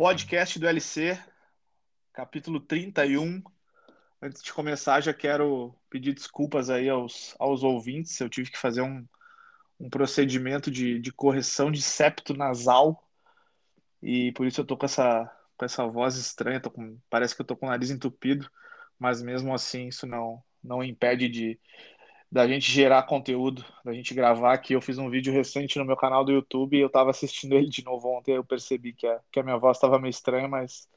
podcast do LC, capítulo 31. Antes de começar, já quero pedir desculpas aí aos, aos ouvintes. Eu tive que fazer um, um procedimento de, de correção de septo nasal e por isso eu tô com essa, com essa voz estranha. Com, parece que eu tô com o nariz entupido, mas mesmo assim isso não, não impede de da gente gerar conteúdo, da gente gravar aqui. Eu fiz um vídeo recente no meu canal do YouTube e eu estava assistindo ele de novo ontem. Eu percebi que a, que a minha voz estava meio estranha, mas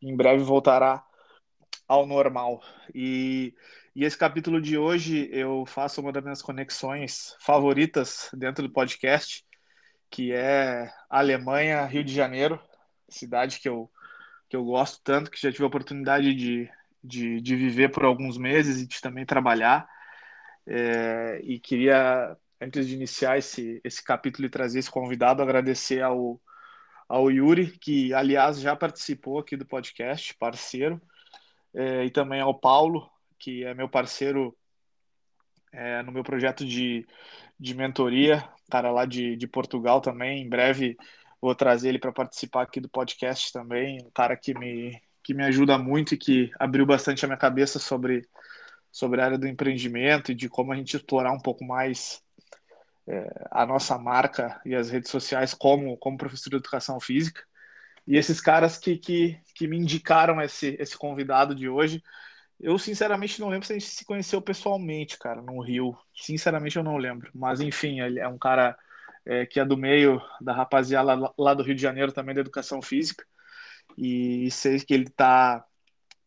em breve voltará ao normal. E, e esse capítulo de hoje eu faço uma das minhas conexões favoritas dentro do podcast, que é Alemanha, Rio de Janeiro, cidade que eu, que eu gosto tanto, que já tive a oportunidade de, de, de viver por alguns meses e de também trabalhar. É, e queria, antes de iniciar esse, esse capítulo e trazer esse convidado, agradecer ao, ao Yuri, que aliás já participou aqui do podcast, parceiro, é, e também ao Paulo, que é meu parceiro é, no meu projeto de, de mentoria, cara lá de, de Portugal também. Em breve vou trazer ele para participar aqui do podcast também, um cara que me, que me ajuda muito e que abriu bastante a minha cabeça sobre sobre a área do empreendimento e de como a gente explorar um pouco mais é, a nossa marca e as redes sociais como, como professor de educação física. E esses caras que, que, que me indicaram esse, esse convidado de hoje, eu sinceramente não lembro se a gente se conheceu pessoalmente, cara, no Rio. Sinceramente eu não lembro. Mas enfim, ele é um cara é, que é do meio da rapaziada lá, lá, do Rio de Janeiro também da educação física. E sei que ele está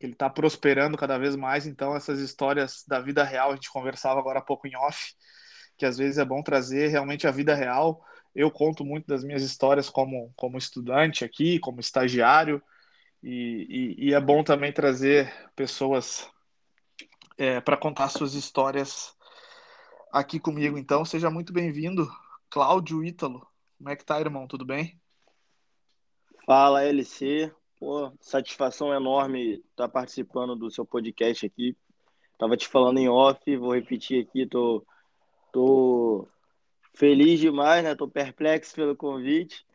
que ele está prosperando cada vez mais. Então, essas histórias da vida real, a gente conversava agora há pouco em off, que às vezes é bom trazer realmente a vida real. Eu conto muito das minhas histórias como, como estudante aqui, como estagiário, e, e, e é bom também trazer pessoas é, para contar suas histórias aqui comigo. Então, seja muito bem-vindo, Cláudio Ítalo. Como é que tá, irmão? Tudo bem? Fala, LC. Pô, satisfação enorme estar participando do seu podcast aqui. Tava te falando em off, vou repetir aqui, tô, tô feliz demais, né? Tô perplexo pelo convite,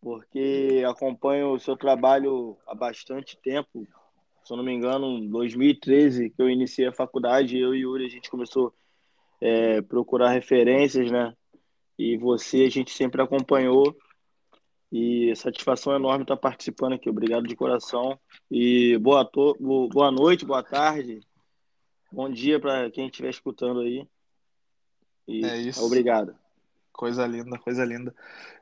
porque acompanho o seu trabalho há bastante tempo. Se eu não me engano, em 2013 que eu iniciei a faculdade, eu e Yuri a gente começou a é, procurar referências, né? E você a gente sempre acompanhou e satisfação enorme estar participando aqui. Obrigado de coração. E boa, to... boa noite, boa tarde, bom dia para quem estiver escutando aí. E é isso. Obrigado. Coisa linda, coisa linda.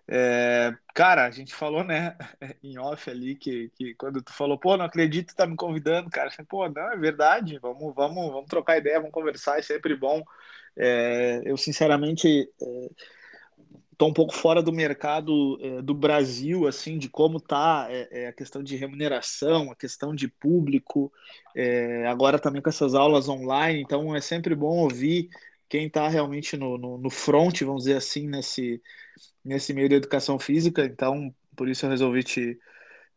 É, cara, a gente falou, né, em off ali, que, que quando tu falou, pô, não acredito que tá me convidando, cara. Falei, pô, não, é verdade, vamos, vamos, vamos trocar ideia, vamos conversar, é sempre bom. É, eu, sinceramente, é, estou um pouco fora do mercado é, do Brasil, assim, de como está é, é, a questão de remuneração, a questão de público, é, agora também com essas aulas online, então é sempre bom ouvir quem está realmente no, no, no, front, vamos dizer assim, nesse, nesse meio da educação física, então por isso eu resolvi te,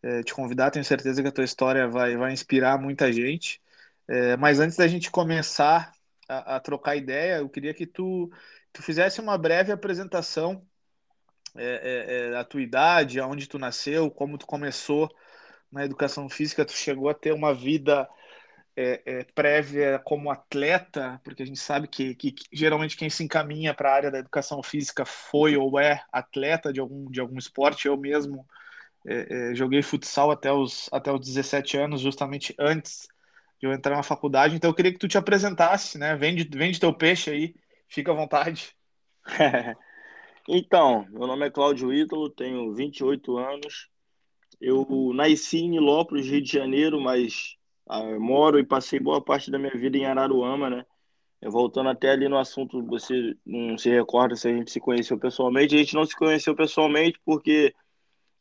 é, te convidar, tenho certeza que a tua história vai, vai inspirar muita gente, mas antes da gente começar a, a trocar ideia, eu queria que tu tu fizesse uma breve apresentação é, é, é, a tua idade, aonde tu nasceu, como tu começou na educação física, tu chegou a ter uma vida é, é, prévia como atleta, porque a gente sabe que, que, que geralmente quem se encaminha para a área da educação física foi ou é atleta de algum, de algum esporte. Eu mesmo é, joguei futsal até os, até os 17 anos, justamente antes de eu entrar na faculdade. Então eu queria que tu te apresentasse, né? Vende, vende teu peixe aí, fica à vontade. Então, meu nome é Cláudio Ítalo, tenho 28 anos. Eu nasci em Nilópolis, Rio de Janeiro, mas ah, moro e passei boa parte da minha vida em Araruama, né? Eu, voltando até ali no assunto, você não se recorda se a gente se conheceu pessoalmente. A gente não se conheceu pessoalmente porque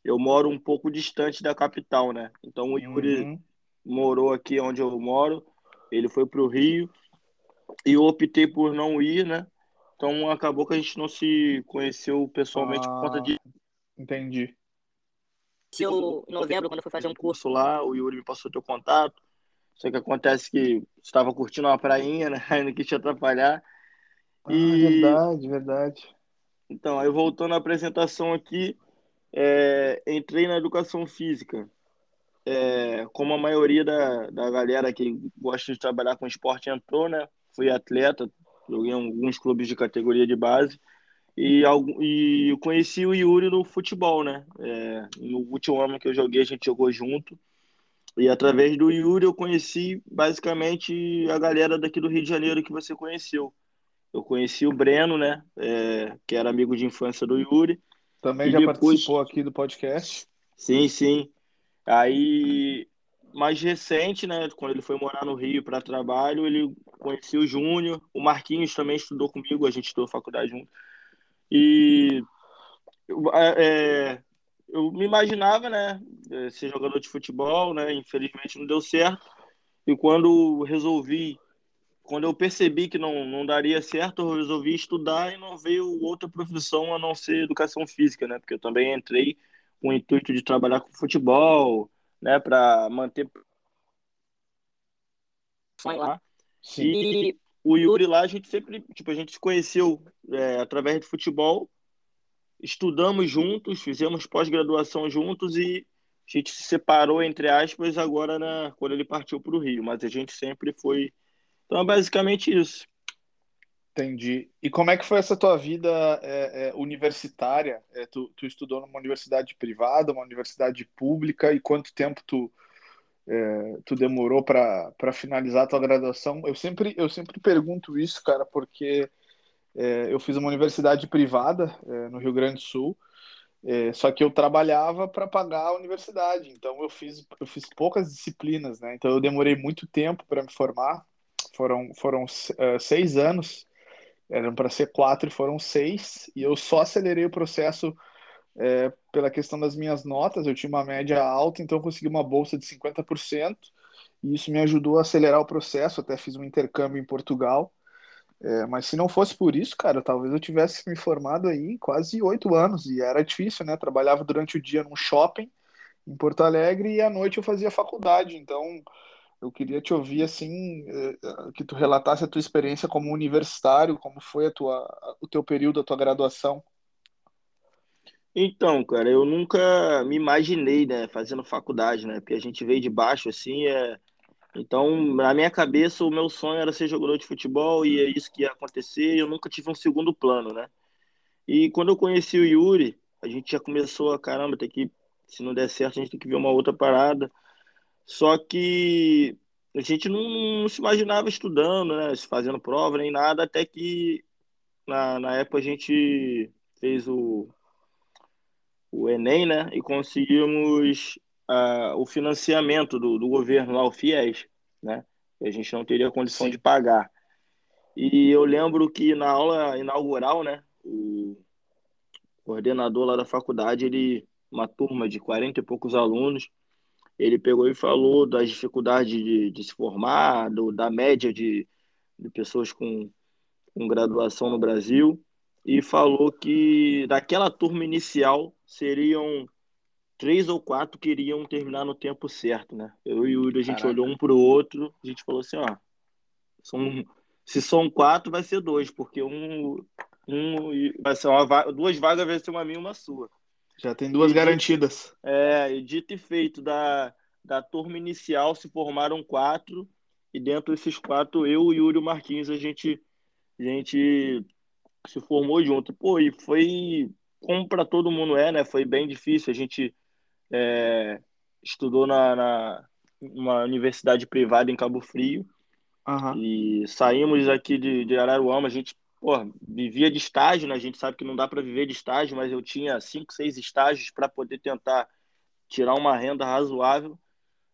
eu moro um pouco distante da capital, né? Então o Yuri uhum. morou aqui onde eu moro, ele foi para o Rio e eu optei por não ir, né? Então acabou que a gente não se conheceu pessoalmente ah, por conta de. Entendi. Eu, em novembro, quando eu fui fazer um curso lá, o Yuri me passou teu contato. Só que acontece que estava curtindo uma prainha, né? Aí não quis te atrapalhar. Ah, e... verdade, verdade. Então, aí voltando à apresentação aqui, é, entrei na educação física. É, como a maioria da, da galera que gosta de trabalhar com esporte entrou, né? Fui atleta, joguei em alguns clubes de categoria de base e, e conheci o Yuri no futebol, né? É, no último ano que eu joguei, a gente jogou junto. E através do Yuri eu conheci basicamente a galera daqui do Rio de Janeiro que você conheceu. Eu conheci o Breno, né? É, que era amigo de infância do Yuri. Também e já depois... participou aqui do podcast. Sim, sim. Aí, mais recente, né? Quando ele foi morar no Rio para trabalho, ele conhecia o Júnior. O Marquinhos também estudou comigo, a gente estudou faculdade junto. E é, é eu me imaginava, né, ser jogador de futebol, né? Infelizmente não deu certo. E quando resolvi, quando eu percebi que não, não daria certo, eu resolvi estudar e não veio outra profissão a não ser educação física, né? Porque eu também entrei com o intuito de trabalhar com futebol, né, para manter lá. Sim. E o Yuri lá a gente sempre, tipo, a gente se conheceu é, através de futebol estudamos juntos, fizemos pós-graduação juntos e a gente se separou, entre aspas, agora na, quando ele partiu para o Rio, mas a gente sempre foi. Então é basicamente isso. Entendi. E como é que foi essa tua vida é, é, universitária? É, tu, tu, estudou numa universidade privada, uma universidade pública, e quanto tempo tu, é, tu demorou para finalizar a tua graduação? Eu sempre, eu sempre pergunto isso, cara, porque é, eu fiz uma universidade privada é, no Rio Grande do Sul, só que eu trabalhava para pagar a universidade, então eu fiz, eu fiz poucas disciplinas, né? Então eu demorei muito tempo para me formar, foram, foram seis anos, eram para ser quatro e foram seis, e eu só acelerei o processo é, pela questão das minhas notas, eu tinha uma média alta, então consegui uma bolsa de 50%, e isso me ajudou a acelerar o processo, até fiz um intercâmbio em Portugal, é, mas se não fosse por isso, cara, talvez eu tivesse me formado aí quase oito anos e era difícil, né? Trabalhava durante o dia num shopping em Porto Alegre e à noite eu fazia faculdade. Então, eu queria te ouvir assim, é, que tu relatasse a tua experiência como universitário, como foi a tua, o teu período, a tua graduação. Então, cara, eu nunca me imaginei, né, fazendo faculdade, né? Porque a gente veio de baixo, assim, é então, na minha cabeça, o meu sonho era ser jogador de futebol e é isso que ia acontecer. Eu nunca tive um segundo plano, né? E quando eu conheci o Yuri, a gente já começou a caramba, tem que, se não der certo, a gente tem que ver uma outra parada. Só que a gente não, não se imaginava estudando, né? Fazendo prova nem nada, até que na, na época a gente fez o, o Enem, né? E conseguimos uh, o financiamento do, do governo lá, o FIES, né? a gente não teria condição Sim. de pagar. E eu lembro que na aula inaugural, né, o coordenador lá da faculdade, ele, uma turma de 40 e poucos alunos, ele pegou e falou das dificuldades de, de se formar, do, da média de, de pessoas com, com graduação no Brasil, e falou que daquela turma inicial seriam três ou quatro queriam terminar no tempo certo, né? Eu e o Yuri, a gente Caraca. olhou um pro outro, a gente falou assim, ó, são, se são quatro, vai ser dois, porque um, um vai ser uma duas vagas vai ser uma minha e uma sua. Já tem duas e garantidas. Dito, é, e dito e feito, da, da turma inicial se formaram quatro, e dentro desses quatro, eu, Yuri e o Marquinhos, a gente, a gente se formou junto. Pô, e foi como para todo mundo é, né? Foi bem difícil. A gente é, estudou na, na uma universidade privada em Cabo Frio uhum. e saímos aqui de, de Araruama. A gente pô, vivia de estágio, né? A gente sabe que não dá para viver de estágio, mas eu tinha cinco, seis estágios para poder tentar tirar uma renda razoável.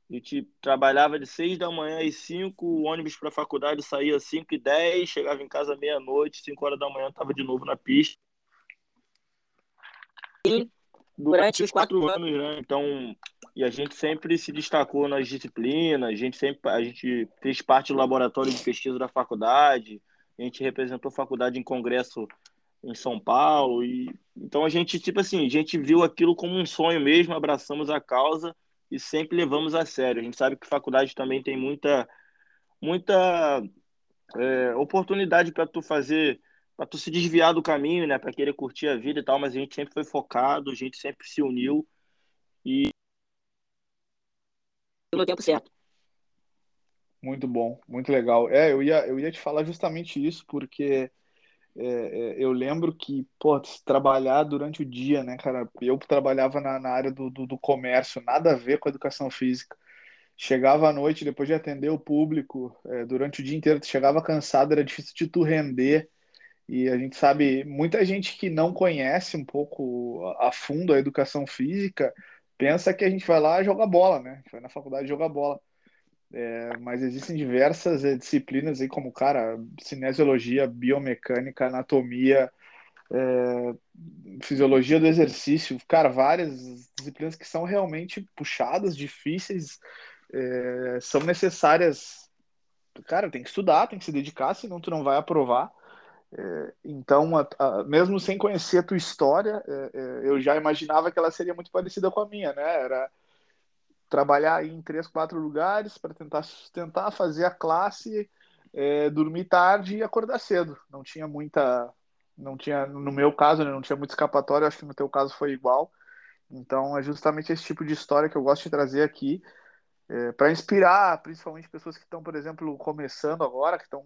A gente trabalhava de seis da manhã e cinco, o ônibus para a faculdade saía cinco e dez, chegava em casa meia-noite, cinco horas da manhã estava de novo na pista. E durante os quatro anos, né? Então, e a gente sempre se destacou nas disciplinas, a gente sempre a gente fez parte do laboratório de pesquisa da faculdade, a gente representou a faculdade em congresso em São Paulo e então a gente tipo assim, a gente viu aquilo como um sonho mesmo, abraçamos a causa e sempre levamos a sério. A gente sabe que faculdade também tem muita muita é, oportunidade para tu fazer para tu se desviar do caminho, né, para querer curtir a vida e tal, mas a gente sempre foi focado, a gente sempre se uniu e no tempo certo. Muito bom, muito legal. É, eu ia, eu ia te falar justamente isso, porque é, é, eu lembro que, pô, trabalhar durante o dia, né, cara? Eu trabalhava na, na área do, do, do, comércio, nada a ver com a educação física. Chegava à noite, depois de atender o público, é, durante o dia inteiro, chegava cansado, era difícil de tu render. E a gente sabe, muita gente que não conhece um pouco a fundo a educação física pensa que a gente vai lá jogar bola, né? Vai na faculdade jogar bola. É, mas existem diversas é, disciplinas aí, como, cara, cinesiologia, biomecânica, anatomia, é, fisiologia do exercício, cara, várias disciplinas que são realmente puxadas, difíceis, é, são necessárias. Cara, tem que estudar, tem que se dedicar, senão tu não vai aprovar. É, então, a, a, mesmo sem conhecer a tua história, é, eu já imaginava que ela seria muito parecida com a minha, né? Era trabalhar em três, quatro lugares para tentar sustentar, fazer a classe, é, dormir tarde e acordar cedo. Não tinha muita, não tinha, no meu caso, né, não tinha muito escapatório. Acho que no teu caso foi igual. Então, é justamente esse tipo de história que eu gosto de trazer aqui. É, para inspirar, principalmente pessoas que estão, por exemplo, começando agora, que estão,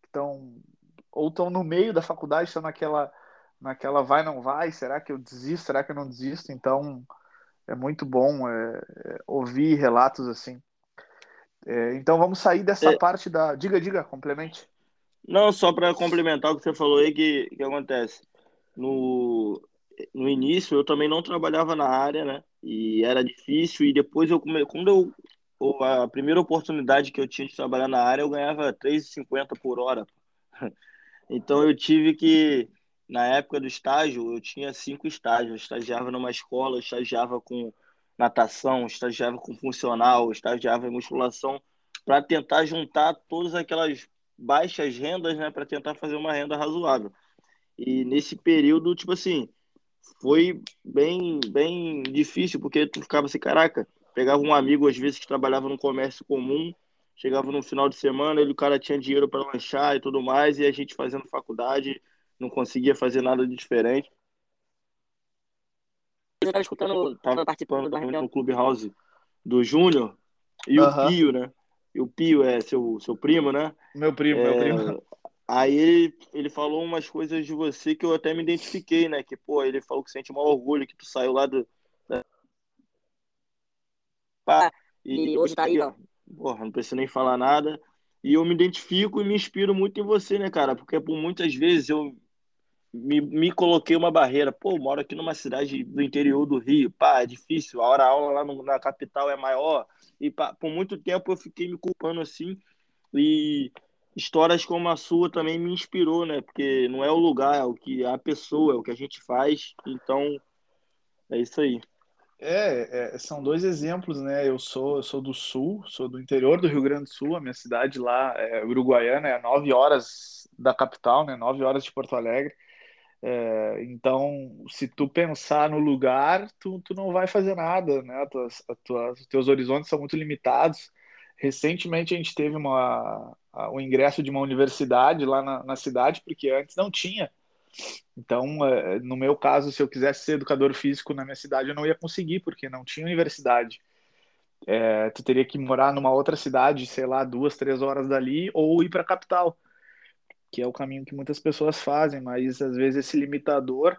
que estão ou estão no meio da faculdade, estão naquela, naquela vai, não vai, será que eu desisto, será que eu não desisto? Então, é muito bom é, é, ouvir relatos assim. É, então, vamos sair dessa é. parte da... Diga, diga, complemente. Não, só para complementar o que você falou aí, que, que acontece. No, no início, eu também não trabalhava na área, né? E era difícil, e depois eu, quando eu a primeira oportunidade que eu tinha de trabalhar na área, eu ganhava R$3,50 por hora. Então eu tive que, na época do estágio, eu tinha cinco estágios. Eu estagiava numa escola, eu estagiava com natação, estagiava com funcional, estagiava em musculação, para tentar juntar todas aquelas baixas rendas, né, para tentar fazer uma renda razoável. E nesse período, tipo assim, foi bem, bem difícil, porque tu ficava assim, caraca, pegava um amigo às vezes que trabalhava no comércio comum, Chegava no final de semana, ele, o cara tinha dinheiro para lanchar e tudo mais, e a gente fazendo faculdade, não conseguia fazer nada de diferente. Eu estava escutando, estava participando da reunião no Clubhouse do Júnior e o Pio, né? E o Pio é seu, seu primo, né? Meu primo, é... meu primo. Aí ele, ele falou umas coisas de você que eu até me identifiquei, né? Que, pô, ele falou que sente um orgulho que tu saiu lá do. Da... Pá, e, e hoje tá aí, ó, porra, não preciso nem falar nada. E eu me identifico e me inspiro muito em você, né, cara? Porque por muitas vezes eu me, me coloquei uma barreira. Pô, moro aqui numa cidade do interior do Rio. Pá, é difícil. A hora a aula lá no, na capital é maior. E pá, por muito tempo eu fiquei me culpando assim. E histórias como a sua também me inspirou, né? Porque não é o lugar, é o que é a pessoa, é o que a gente faz. Então, é isso aí. É, é, são dois exemplos, né? Eu sou, eu sou do sul, sou do interior do Rio Grande do Sul, a minha cidade lá é Uruguaiana, é nove horas da capital, né? Nove horas de Porto Alegre. É, então, se tu pensar no lugar, tu, tu não vai fazer nada, né? Tuas, tuas, teus horizontes são muito limitados. Recentemente a gente teve uma, o ingresso de uma universidade lá na, na cidade, porque antes não tinha. Então, é, no meu caso, se eu quisesse ser educador físico na minha cidade, eu não ia conseguir, porque não tinha universidade. É, tu teria que morar numa outra cidade, sei lá, duas, três horas dali, ou ir para a capital, que é o caminho que muitas pessoas fazem, mas às vezes esse limitador,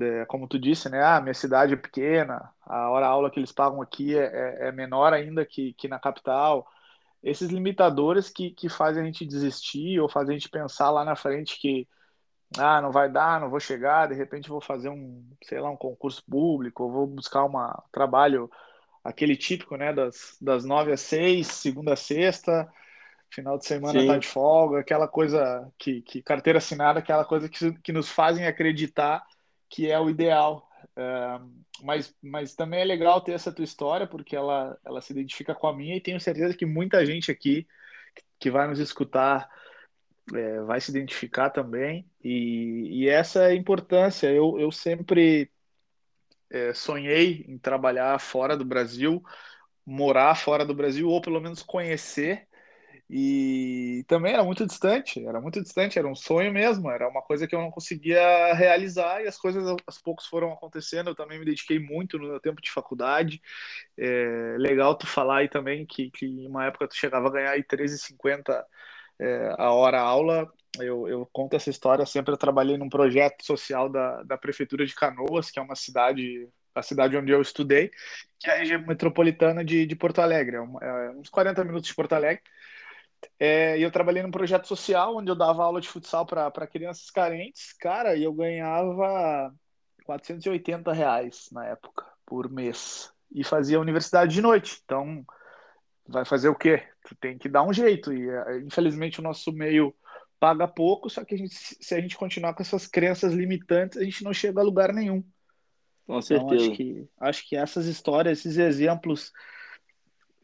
é, como tu disse, né? Ah, minha cidade é pequena, a hora aula que eles pagam aqui é, é, é menor ainda que, que na capital. Esses limitadores que, que fazem a gente desistir ou fazem a gente pensar lá na frente que ah, não vai dar, não vou chegar, de repente vou fazer um, sei lá, um concurso público, ou vou buscar um trabalho, aquele típico, né, das, das nove às seis, segunda a sexta, final de semana Sim. tá de folga, aquela coisa que, que carteira assinada, aquela coisa que, que nos fazem acreditar que é o ideal. É, mas, mas também é legal ter essa tua história, porque ela, ela se identifica com a minha e tenho certeza que muita gente aqui que vai nos escutar é, vai se identificar também. E, e, essa é a importância. Eu, eu sempre é, sonhei em trabalhar fora do Brasil, morar fora do Brasil, ou pelo menos conhecer. E também era muito distante, era muito distante, era um sonho mesmo, era uma coisa que eu não conseguia realizar e as coisas aos poucos foram acontecendo. Eu também me dediquei muito no meu tempo de faculdade. É legal tu falar aí também que, que em uma época tu chegava a ganhar aí 13,50 é, a hora aula. Eu, eu conto essa história sempre. Eu trabalhei num projeto social da, da Prefeitura de Canoas, que é uma cidade a cidade onde eu estudei, que é a região metropolitana de, de Porto Alegre, é, é uns 40 minutos de Porto Alegre. É, eu trabalhei num projeto social onde eu dava aula de futsal para crianças carentes, cara, e eu ganhava 480 reais na época, por mês. E fazia universidade de noite. Então, vai fazer o quê? Tu tem que dar um jeito. E é, infelizmente o nosso meio paga pouco, só que a gente, se a gente continuar com essas crenças limitantes, a gente não chega a lugar nenhum. Com certeza. Então, acho que, acho que essas histórias, esses exemplos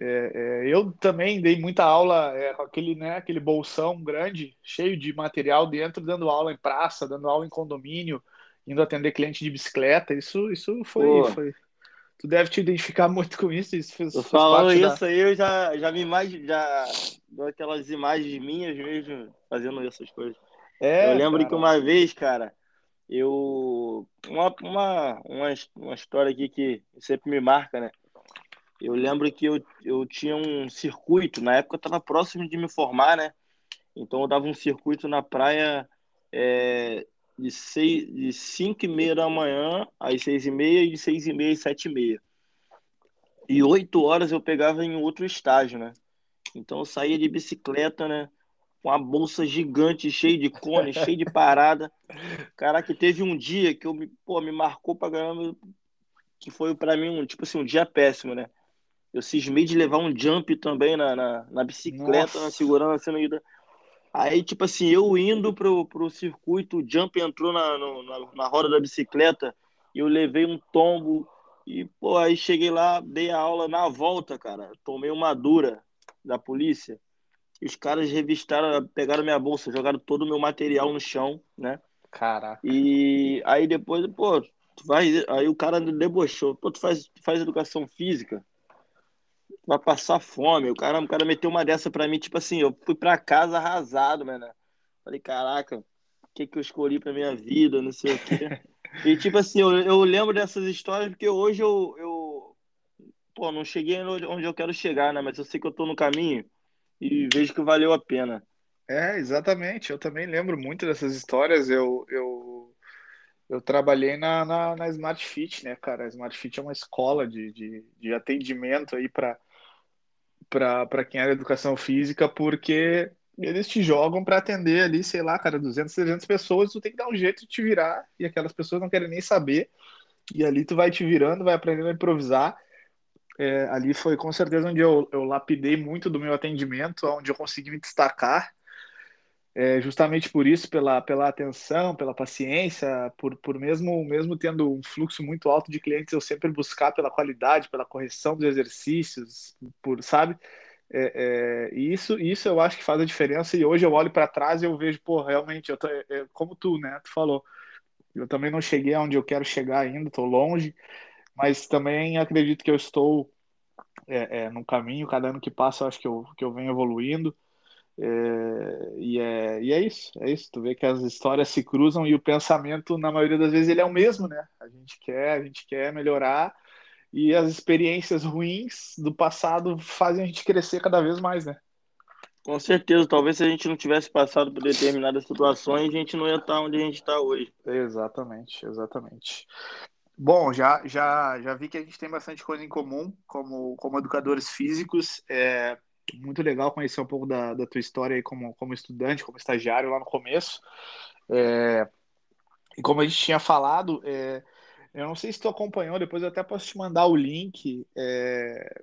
é, é, eu também dei muita aula é, com aquele, né, aquele bolsão grande, cheio de material dentro, dando aula em praça, dando aula em condomínio, indo atender cliente de bicicleta. Isso, isso foi, foi. Tu deve te identificar muito com isso. isso fez, falou isso da... aí, eu já, já me imagino, já dou aquelas imagens minhas mesmo fazendo essas coisas. É, eu lembro cara. que uma vez, cara, eu. Uma, uma, uma, uma história aqui que sempre me marca, né? Eu lembro que eu, eu tinha um circuito, na época eu estava próximo de me formar, né? Então eu dava um circuito na praia é, de, seis, de 5 e meia da manhã às 6 e meia e de 6 e meia às 7 e meia. E 8 horas eu pegava em outro estágio, né? Então eu saía de bicicleta, né? Com uma bolsa gigante, cheia de cone, cheia de parada. Caraca, teve um dia que eu me, pô, me marcou pra caramba, que foi para mim um, tipo assim, um dia péssimo, né? Eu cismei de levar um jump também na, na, na bicicleta, Nossa. na segurança. No... Aí, tipo assim, eu indo pro, pro circuito, o jump entrou na, no, na, na roda da bicicleta e eu levei um tombo. E, pô, aí cheguei lá, dei a aula na volta, cara. Tomei uma dura da polícia. E os caras revistaram, pegaram minha bolsa, jogaram todo o meu material no chão, né? Caraca. E aí depois, pô, tu vai. Aí o cara debochou. Pô, tu faz, tu faz educação física? Vai passar fome. O cara, o cara meteu uma dessa pra mim, tipo assim, eu fui pra casa arrasado, mano. Falei, caraca, o que que eu escolhi pra minha vida, não sei o quê. E, tipo assim, eu, eu lembro dessas histórias porque hoje eu, eu, pô, não cheguei onde eu quero chegar, né? Mas eu sei que eu tô no caminho e vejo que valeu a pena. É, exatamente. Eu também lembro muito dessas histórias. Eu, eu, eu trabalhei na, na, na Smart Fit, né, cara? A Smart Fit é uma escola de, de, de atendimento aí para para quem da educação física, porque eles te jogam para atender ali, sei lá, cara, 200, 300 pessoas, tu tem que dar um jeito de te virar, e aquelas pessoas não querem nem saber, e ali tu vai te virando, vai aprendendo a improvisar. É, ali foi com certeza onde eu, eu lapidei muito do meu atendimento, onde eu consegui me destacar, é, justamente por isso, pela, pela atenção, pela paciência, por, por mesmo, mesmo tendo um fluxo muito alto de clientes, eu sempre buscar pela qualidade, pela correção dos exercícios, por, sabe? É, é, isso, isso eu acho que faz a diferença. E hoje eu olho para trás e eu vejo, pô, realmente, eu tô, é, é, como tu, né? Tu falou, eu também não cheguei aonde eu quero chegar ainda, estou longe, mas também acredito que eu estou é, é, no caminho. Cada ano que passa, eu acho que eu, que eu venho evoluindo. É, e, é, e é isso, é isso. Tu vê que as histórias se cruzam e o pensamento, na maioria das vezes, ele é o mesmo, né? A gente quer, a gente quer melhorar e as experiências ruins do passado fazem a gente crescer cada vez mais, né? Com certeza, talvez se a gente não tivesse passado por determinadas situações, a gente não ia estar onde a gente está hoje. Exatamente, exatamente. Bom, já, já, já vi que a gente tem bastante coisa em comum como, como educadores físicos. É, muito legal conhecer um pouco da, da tua história aí como, como estudante, como estagiário lá no começo. É, e como a gente tinha falado, é, eu não sei se tu acompanhou, depois eu até posso te mandar o link. É,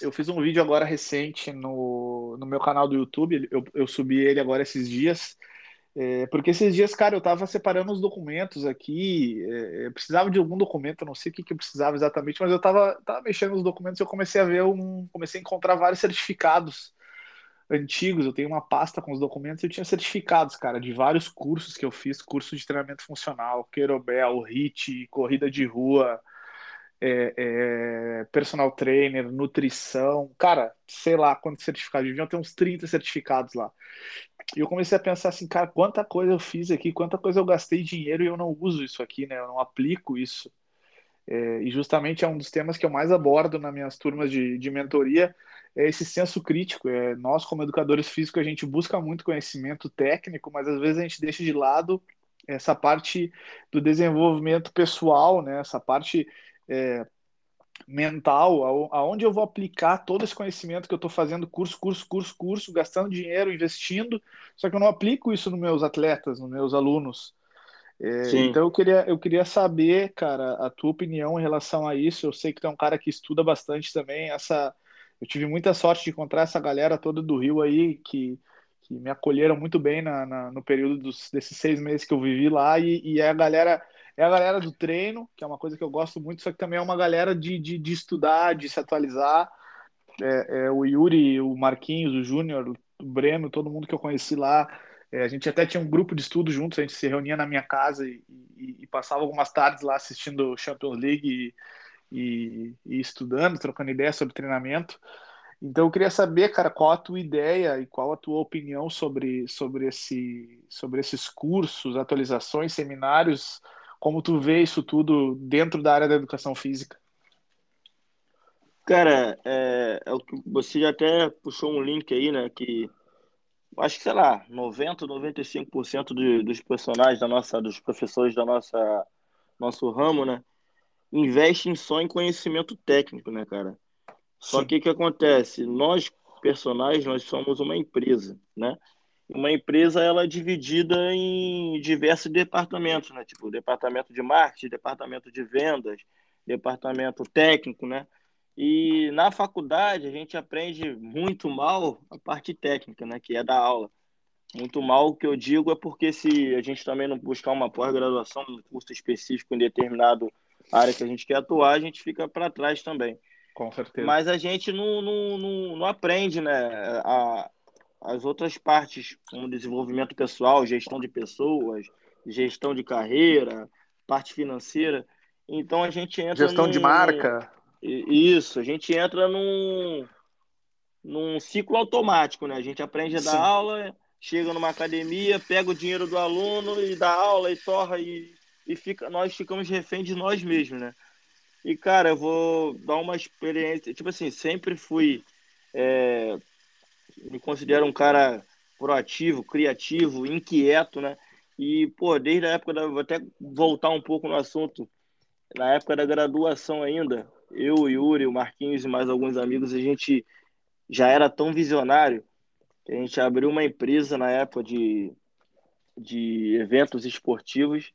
eu fiz um vídeo agora recente no, no meu canal do YouTube, eu, eu subi ele agora esses dias. É, porque esses dias, cara, eu tava separando os documentos aqui, é, eu precisava de algum documento, não sei o que, que eu precisava exatamente, mas eu tava, tava mexendo nos documentos e eu comecei a ver um. Comecei a encontrar vários certificados antigos. Eu tenho uma pasta com os documentos e eu tinha certificados, cara, de vários cursos que eu fiz, curso de treinamento funcional, Querobel, HIT, corrida de rua, é, é, personal trainer, nutrição, cara, sei lá quantos certificados, deviam ter uns 30 certificados lá. E eu comecei a pensar assim, cara, quanta coisa eu fiz aqui, quanta coisa eu gastei dinheiro e eu não uso isso aqui, né? Eu não aplico isso. É, e justamente é um dos temas que eu mais abordo nas minhas turmas de, de mentoria, é esse senso crítico. É, nós, como educadores físicos, a gente busca muito conhecimento técnico, mas às vezes a gente deixa de lado essa parte do desenvolvimento pessoal, né? essa parte é, mental, aonde eu vou aplicar todo esse conhecimento que eu estou fazendo curso, curso, curso, curso, gastando dinheiro, investindo, só que eu não aplico isso nos meus atletas, nos meus alunos. É, então eu queria, eu queria saber, cara, a tua opinião em relação a isso. Eu sei que tu é um cara que estuda bastante também. Essa, eu tive muita sorte de encontrar essa galera toda do Rio aí que, que me acolheram muito bem na, na no período dos, desses seis meses que eu vivi lá e, e é a galera é a galera do treino, que é uma coisa que eu gosto muito, só que também é uma galera de, de, de estudar, de se atualizar. É, é, o Yuri, o Marquinhos, o Júnior, o Breno, todo mundo que eu conheci lá. É, a gente até tinha um grupo de estudo juntos, a gente se reunia na minha casa e, e, e passava algumas tardes lá assistindo Champions League e, e, estudando, trocando ideias sobre treinamento. Então eu queria saber, cara, qual a tua ideia e qual a tua opinião sobre, sobre, esse, sobre esses cursos, atualizações, seminários como tu vê isso tudo dentro da área da educação física? Cara, é, é o que você já até puxou um link aí, né? Que acho que, sei lá, 90, 95% de, dos personagens da nossa, dos professores da nossa nosso ramo, né? Investem só em conhecimento técnico, né, cara? Só Sim. que o que acontece? Nós, personagens, nós somos uma empresa, né? Uma empresa ela é dividida em diversos departamentos, né? Tipo, departamento de marketing, departamento de vendas, departamento técnico, né? E na faculdade a gente aprende muito mal a parte técnica, né? Que é da aula. Muito mal, o que eu digo é porque se a gente também não buscar uma pós-graduação, um curso específico em determinado área que a gente quer atuar, a gente fica para trás também. Com certeza. Mas a gente não, não, não, não aprende, né? A, as outras partes, como desenvolvimento pessoal, gestão de pessoas, gestão de carreira, parte financeira. Então a gente entra. Gestão num, de marca. Isso, a gente entra num, num ciclo automático, né? A gente aprende a dar Sim. aula, chega numa academia, pega o dinheiro do aluno e dá aula e torra e, e fica, nós ficamos refém de nós mesmos, né? E, cara, eu vou dar uma experiência. Tipo assim, sempre fui. É, me considero um cara proativo, criativo, inquieto, né? E, pô, desde a época da. Vou até voltar um pouco no assunto. Na época da graduação ainda, eu, o Yuri, o Marquinhos e mais alguns amigos, a gente já era tão visionário que a gente abriu uma empresa na época de, de eventos esportivos.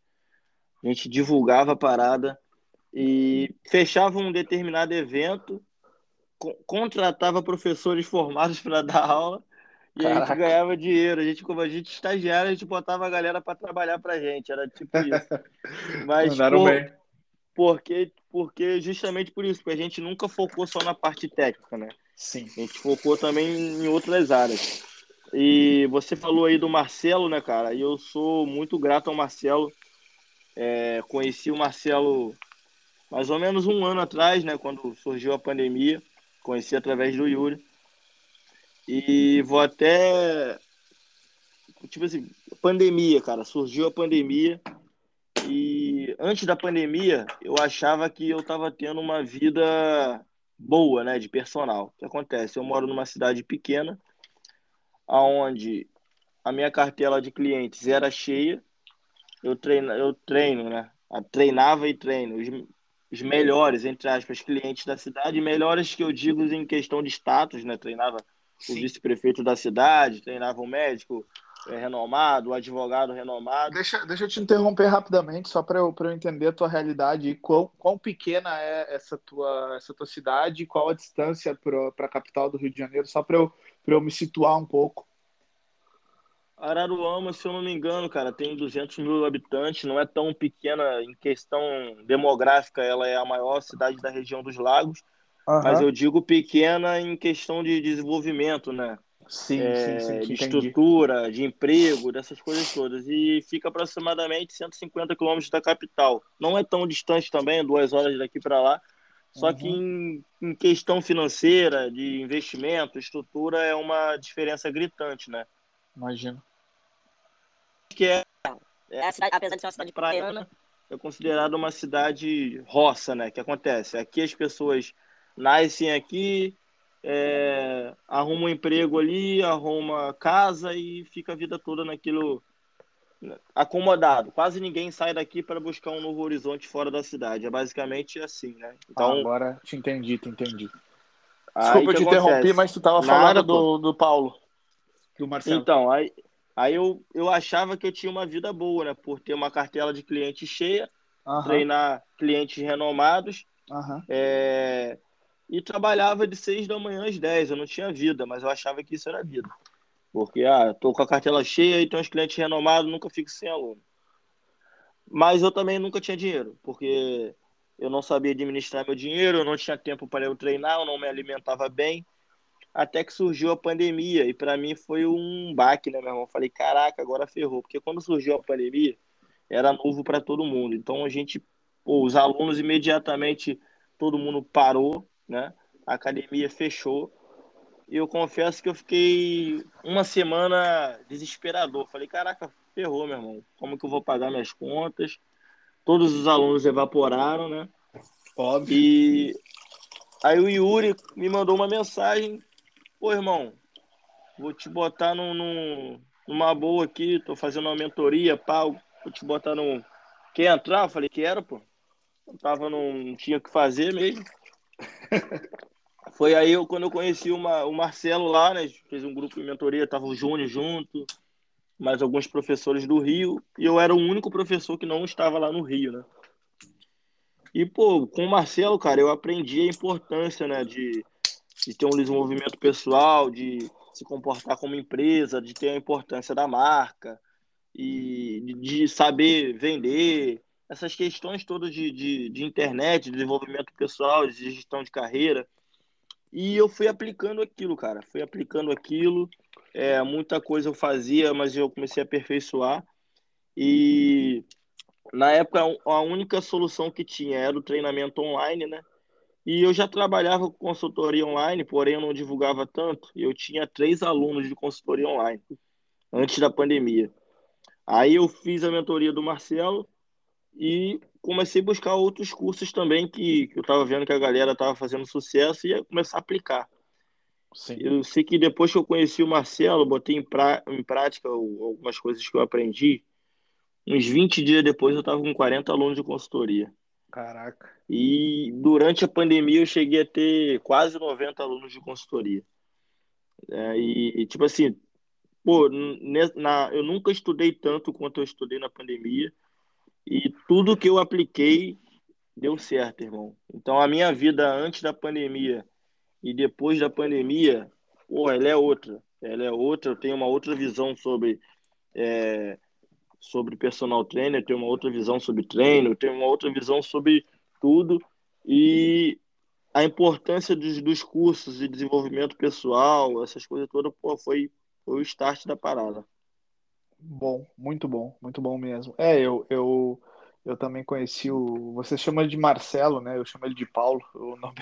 A gente divulgava a parada e fechava um determinado evento contratava professores formados para dar aula e Caraca. a gente ganhava dinheiro. A gente, como a gente estagiário, a gente botava a galera para trabalhar para gente. Era tipo isso. Mas por, bem. Porque, porque justamente por isso, porque a gente nunca focou só na parte técnica, né? Sim. A gente focou também em outras áreas. E você falou aí do Marcelo, né, cara? E eu sou muito grato ao Marcelo. É, conheci o Marcelo mais ou menos um ano atrás, né, quando surgiu a pandemia. Conheci através do Yuri. E vou até. Tipo assim, pandemia, cara. Surgiu a pandemia. E antes da pandemia, eu achava que eu tava tendo uma vida boa, né, de personal. O que acontece? Eu moro numa cidade pequena, aonde a minha cartela de clientes era cheia. Eu treino, eu treino, né? Treinava e treino os melhores, entre aspas, clientes da cidade, melhores que eu digo em questão de status, né? Treinava Sim. o vice-prefeito da cidade, treinava o médico é, renomado, o advogado renomado. Deixa, deixa eu te interromper rapidamente, só para eu, eu entender a tua realidade e quão, quão pequena é essa tua, essa tua cidade e qual a distância para a capital do Rio de Janeiro, só para eu, eu me situar um pouco. Araruama, se eu não me engano, cara, tem 200 mil habitantes, não é tão pequena em questão demográfica, ela é a maior cidade da região dos lagos, uhum. mas eu digo pequena em questão de desenvolvimento, né? Sim, é, sim, sim. De estrutura, de emprego, dessas coisas todas. E fica aproximadamente 150 quilômetros da capital. Não é tão distante também, duas horas daqui para lá, Só uhum. que em, em, questão financeira, de investimento, estrutura é uma diferença gritante, né? Imagino. Que é, é a cidade, apesar de ser uma cidade praiana, é considerada uma cidade roça, né? Que acontece? Aqui as pessoas nascem aqui, é, arruma um emprego ali, arruma casa e fica a vida toda naquilo acomodado. Quase ninguém sai daqui para buscar um novo horizonte fora da cidade. É basicamente assim, né? Então, ah, agora te entendi, te entendi. Desculpa, eu te interrompi, mas tu estava falando do, do Paulo, do Marcelo. Então, aí, aí eu, eu achava que eu tinha uma vida boa, né? Por ter uma cartela de clientes cheia, treinar clientes renomados. É, e trabalhava de 6 da manhã às 10. Eu não tinha vida, mas eu achava que isso era vida. Porque, ah, tô com a cartela cheia e tenho os clientes renomados, nunca fico sem aluno. Mas eu também nunca tinha dinheiro, porque eu não sabia administrar meu dinheiro, eu não tinha tempo para eu treinar, eu não me alimentava bem. Até que surgiu a pandemia, e para mim foi um baque, né, meu irmão? Falei, caraca, agora ferrou. Porque quando surgiu a pandemia, era novo para todo mundo. Então a gente, pô, os alunos imediatamente, todo mundo parou, né? A academia fechou. E eu confesso que eu fiquei uma semana desesperador. Falei, caraca, ferrou, meu irmão. Como que eu vou pagar minhas contas? Todos os alunos evaporaram, né? Óbvio. E aí o Yuri me mandou uma mensagem. Pô, irmão, vou te botar num, num, numa boa aqui. Tô fazendo uma mentoria, pau. Vou te botar num... Quer entrar? Eu falei, quero, pô. Eu tava num... Não tinha o que fazer mesmo. Foi aí eu, quando eu conheci uma, o Marcelo lá, né? Fez um grupo de mentoria, tava o Júnior junto, mais alguns professores do Rio, e eu era o único professor que não estava lá no Rio, né? E, pô, com o Marcelo, cara, eu aprendi a importância, né, de, de ter um desenvolvimento pessoal, de se comportar como empresa, de ter a importância da marca, e de, saber vender, essas questões todas de, de, de internet, de desenvolvimento pessoal, de gestão de carreira. E eu fui aplicando aquilo, cara. Fui aplicando aquilo. É, muita coisa eu fazia, mas eu comecei a aperfeiçoar. E na época a única solução que tinha era o treinamento online, né? E eu já trabalhava com consultoria online, porém eu não divulgava tanto. Eu tinha três alunos de consultoria online antes da pandemia. Aí eu fiz a mentoria do Marcelo, e comecei a buscar outros cursos também que, que eu estava vendo que a galera estava fazendo sucesso e ia começar a aplicar. Sim. Eu sei que depois que eu conheci o Marcelo, botei em, pra, em prática algumas coisas que eu aprendi. Uns 20 dias depois eu estava com 40 alunos de consultoria. Caraca. E durante a pandemia eu cheguei a ter quase 90 alunos de consultoria. É, e, e, tipo assim, pô, na, eu nunca estudei tanto quanto eu estudei na pandemia. E tudo que eu apliquei deu certo, irmão. Então a minha vida antes da pandemia e depois da pandemia, pô, ela é outra. Ela é outra, eu tenho uma outra visão sobre é, sobre personal trainer, eu tenho uma outra visão sobre treino, eu tenho uma outra visão sobre tudo e a importância dos, dos cursos de desenvolvimento pessoal, essas coisas todas, pô, foi, foi o start da parada. Bom, muito bom, muito bom mesmo. É, eu, eu, eu também conheci o. Você chama ele de Marcelo, né? Eu chamo ele de Paulo, o nome.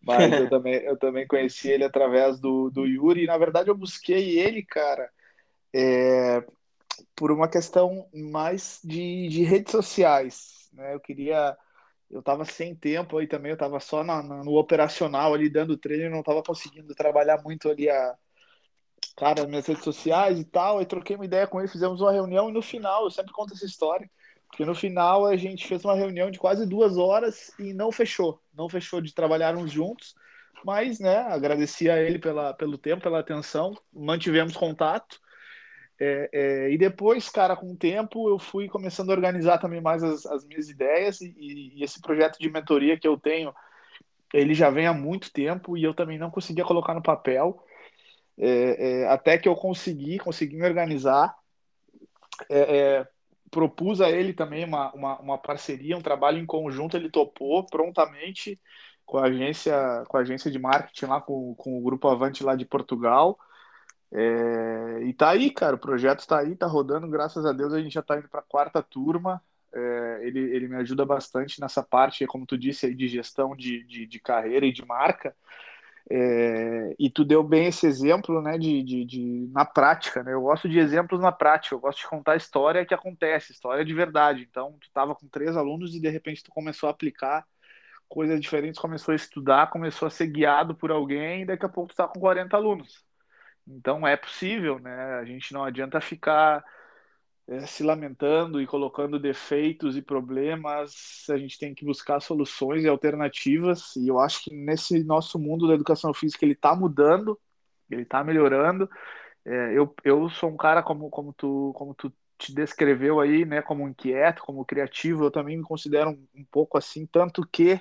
Mas eu também, eu também conheci ele através do, do Yuri. E, na verdade, eu busquei ele, cara, é, por uma questão mais de, de redes sociais, né? Eu queria. Eu tava sem tempo aí também, eu tava só na, na, no operacional ali dando treino, não tava conseguindo trabalhar muito ali a, cara, nas minhas redes sociais e tal. Aí troquei uma ideia com ele, fizemos uma reunião e no final, eu sempre conto essa história, porque no final a gente fez uma reunião de quase duas horas e não fechou. Não fechou de trabalharmos juntos, mas, né, agradeci a ele pela, pelo tempo, pela atenção, mantivemos contato. É, é, e depois, cara, com o tempo, eu fui começando a organizar também mais as, as minhas ideias e, e, esse projeto de mentoria que eu tenho, ele já vem há muito tempo e eu também não conseguia colocar no papel. É, é, até que eu consegui, consegui me organizar. É, é, propus a ele também uma, uma, uma, parceria, um trabalho em conjunto, ele topou prontamente com a agência, com a agência de marketing lá, com, com o Grupo Avante lá de Portugal. É, e tá aí, cara, o projeto está aí, tá rodando, graças a Deus a gente já está indo para a quarta turma. É, ele, ele me ajuda bastante nessa parte, como tu disse, aí, de gestão de, de, de carreira e de marca. É, e tu deu bem esse exemplo, né, de, de, de, na prática, né? Eu gosto de exemplos na prática. Eu gosto de contar história que acontece, história de verdade. Então, tu estava com três alunos e de repente tu começou a aplicar coisas diferentes, começou a estudar, começou a ser guiado por alguém e daqui a pouco tu está com 40 alunos. Então é possível, né? A gente não adianta ficar é, se lamentando e colocando defeitos e problemas. A gente tem que buscar soluções e alternativas. E eu acho que nesse nosso mundo da educação física ele está mudando, ele está melhorando. É, eu, eu sou um cara como, como tu como tu te descreveu aí, né? Como inquieto, como criativo. Eu também me considero um, um pouco assim, tanto que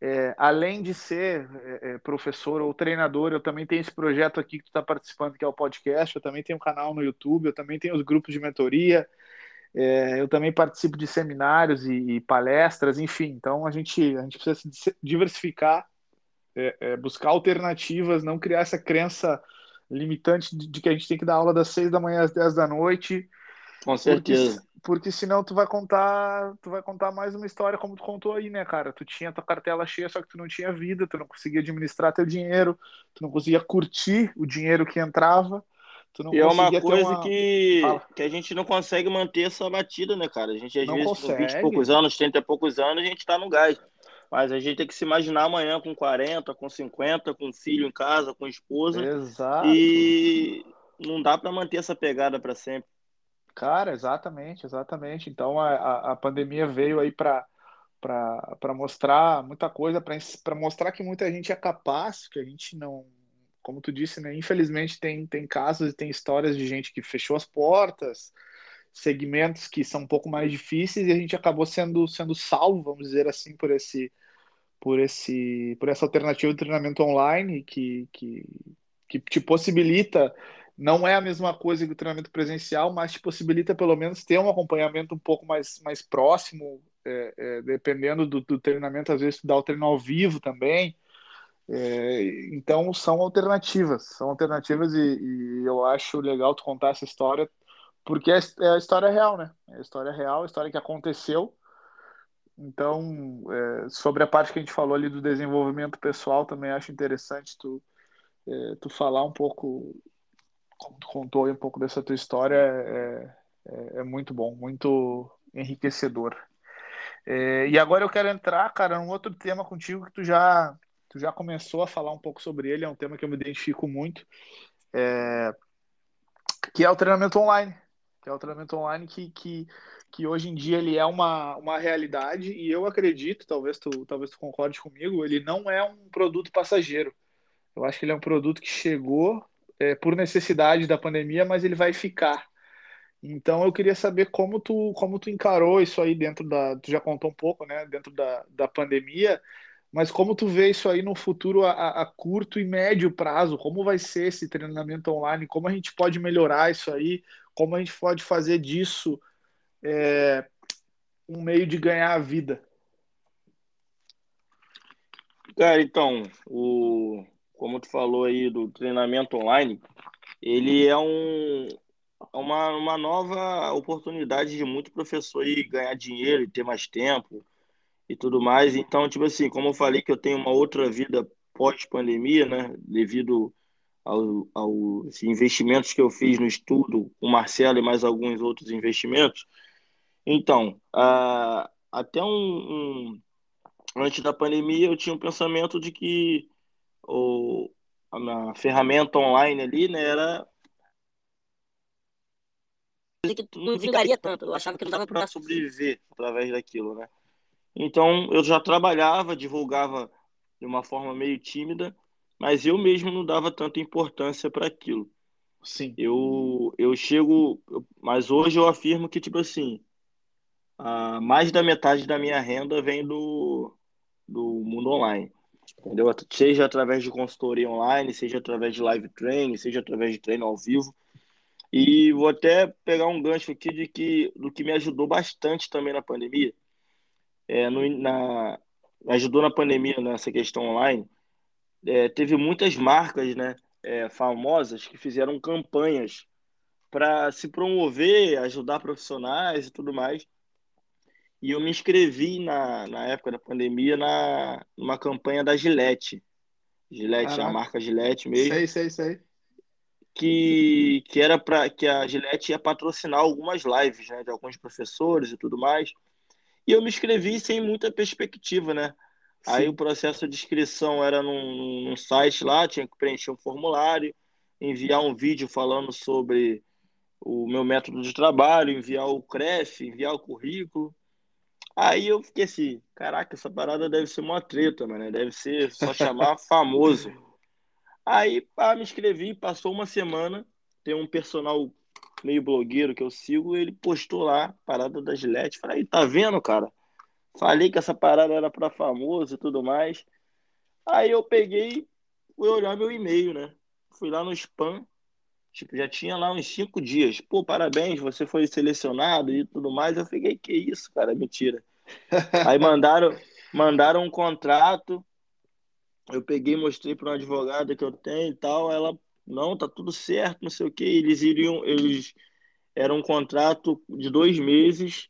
é, além de ser é, é, professor ou treinador, eu também tenho esse projeto aqui que tu está participando, que é o podcast. Eu também tenho um canal no YouTube, eu também tenho os grupos de mentoria. É, eu também participo de seminários e, e, palestras, enfim. Então a gente, a gente precisa se diversificar, é, é, buscar alternativas, não criar essa crença limitante de, de, que a gente tem que dar aula das seis da manhã às dez da noite. Com certeza. Porque, senão tu vai contar, tu vai contar mais uma história como tu contou aí, né, cara? Tu tinha tua cartela cheia, só que tu não tinha vida, tu não conseguia administrar teu dinheiro, tu não conseguia curtir o dinheiro que entrava. Tu não e é uma coisa uma... que, que a gente não consegue manter essa batida, né, cara? A gente, às não vezes, consegue. com 20 e poucos anos, 30 e poucos anos, a gente tá no gás. Mas a gente tem que se imaginar amanhã com 40, com 50, com filho em casa, com esposa. Exato. E não dá para manter essa pegada para sempre. Cara, exatamente, exatamente. Então a, a, pandemia veio aí para para mostrar muita coisa, para mostrar que muita gente é capaz, que a gente não, como tu disse, né? Infelizmente tem, tem casos e tem histórias de gente que fechou as portas, segmentos que são um pouco mais difíceis e a gente acabou sendo sendo salvo, vamos dizer assim, por esse por esse por essa alternativa de treinamento online que, que, que te possibilita não é a mesma coisa que o treinamento presencial, mas te possibilita pelo menos ter um acompanhamento um pouco mais, mais próximo, é, é, dependendo do, do, treinamento, às vezes tu dá o treino ao vivo também. É, então são alternativas, são alternativas e, e, eu acho legal tu contar essa história, porque é, é a história real, né? É a história real, a história que aconteceu. Então, é, sobre a parte que a gente falou ali do desenvolvimento pessoal, também acho interessante tu, é, tu falar um pouco tu contou aí um pouco dessa tua história, é, é, é muito bom, muito enriquecedor. É, e agora eu quero entrar, cara, num outro tema contigo que tu já, tu já começou a falar um pouco sobre ele, é um tema que eu me identifico muito, é, que é o treinamento online. Que é o treinamento online que, que, que hoje em dia ele é uma, uma realidade e eu acredito, talvez tu, talvez tu concorde comigo, ele não é um produto passageiro. Eu acho que ele é um produto que chegou é, por necessidade da pandemia, mas ele vai ficar. Então eu queria saber como tu, como tu encarou isso aí dentro da. Tu já contou um pouco, né? Dentro da, da pandemia, mas como tu vê isso aí no futuro a, a curto e médio prazo? Como vai ser esse treinamento online? Como a gente pode melhorar isso aí? Como a gente pode fazer disso é, um meio de ganhar a vida? Cara, então, o, como tu falou aí do treinamento online, ele é um, uma, uma nova oportunidade de muito professor aí ganhar dinheiro e ter mais tempo e tudo mais. Então, tipo assim, como eu falei que eu tenho uma outra vida pós-pandemia, né, devido ao, aos investimentos que eu fiz no estudo, o Marcelo e mais alguns outros investimentos. Então, a, até um, um, antes da pandemia, eu tinha um pensamento de que o, a ferramenta online ali, né, era que não vingaria tanto. Eu achava que não dava para sobreviver através daquilo, né? Então eu já trabalhava, divulgava de uma forma meio tímida, mas eu mesmo não dava tanta importância para aquilo. Sim. Eu eu chego, mas hoje eu afirmo que tipo assim, a mais da metade da minha renda vem do do mundo online entendeu? Seja através de consultoria online, seja através de live training, seja através de treino ao vivo. E vou até pegar um gancho aqui de que do que me ajudou bastante também na pandemia, é, no, na, ajudou na pandemia nessa questão online. É, teve muitas marcas, né, é, famosas que fizeram campanhas para se promover, ajudar profissionais e tudo mais. E eu me inscrevi na, na época da pandemia na numa campanha da Gillette. Gillette, Caraca. a marca Gillette mesmo. Sei, sei, sei. Que, que era para que a Gillette ia patrocinar algumas lives, né, de alguns professores e tudo mais. E eu me inscrevi sem muita perspectiva, né? Sim. Aí o processo de inscrição era num, num site lá, tinha que preencher um formulário, enviar um vídeo falando sobre o meu método de trabalho, enviar o CREF, enviar o currículo. Aí eu fiquei assim, caraca, essa parada deve ser uma treta, mano, deve ser só chamar famoso. Aí pá, me inscrevi, passou uma semana, tem um personal meio blogueiro que eu sigo, ele postou lá, parada da Gillette. Falei, tá vendo, cara? Falei que essa parada era para famoso e tudo mais. Aí eu peguei, fui olhar meu e-mail, né? Fui lá no spam, tipo, já tinha lá uns cinco dias. Pô, parabéns, você foi selecionado e tudo mais. Eu fiquei, que isso, cara, mentira. Aí mandaram, mandaram um contrato. Eu peguei, mostrei para uma advogada que eu tenho e tal. Ela, não, tá tudo certo, não sei o que. Eles iriam, eles era um contrato de dois meses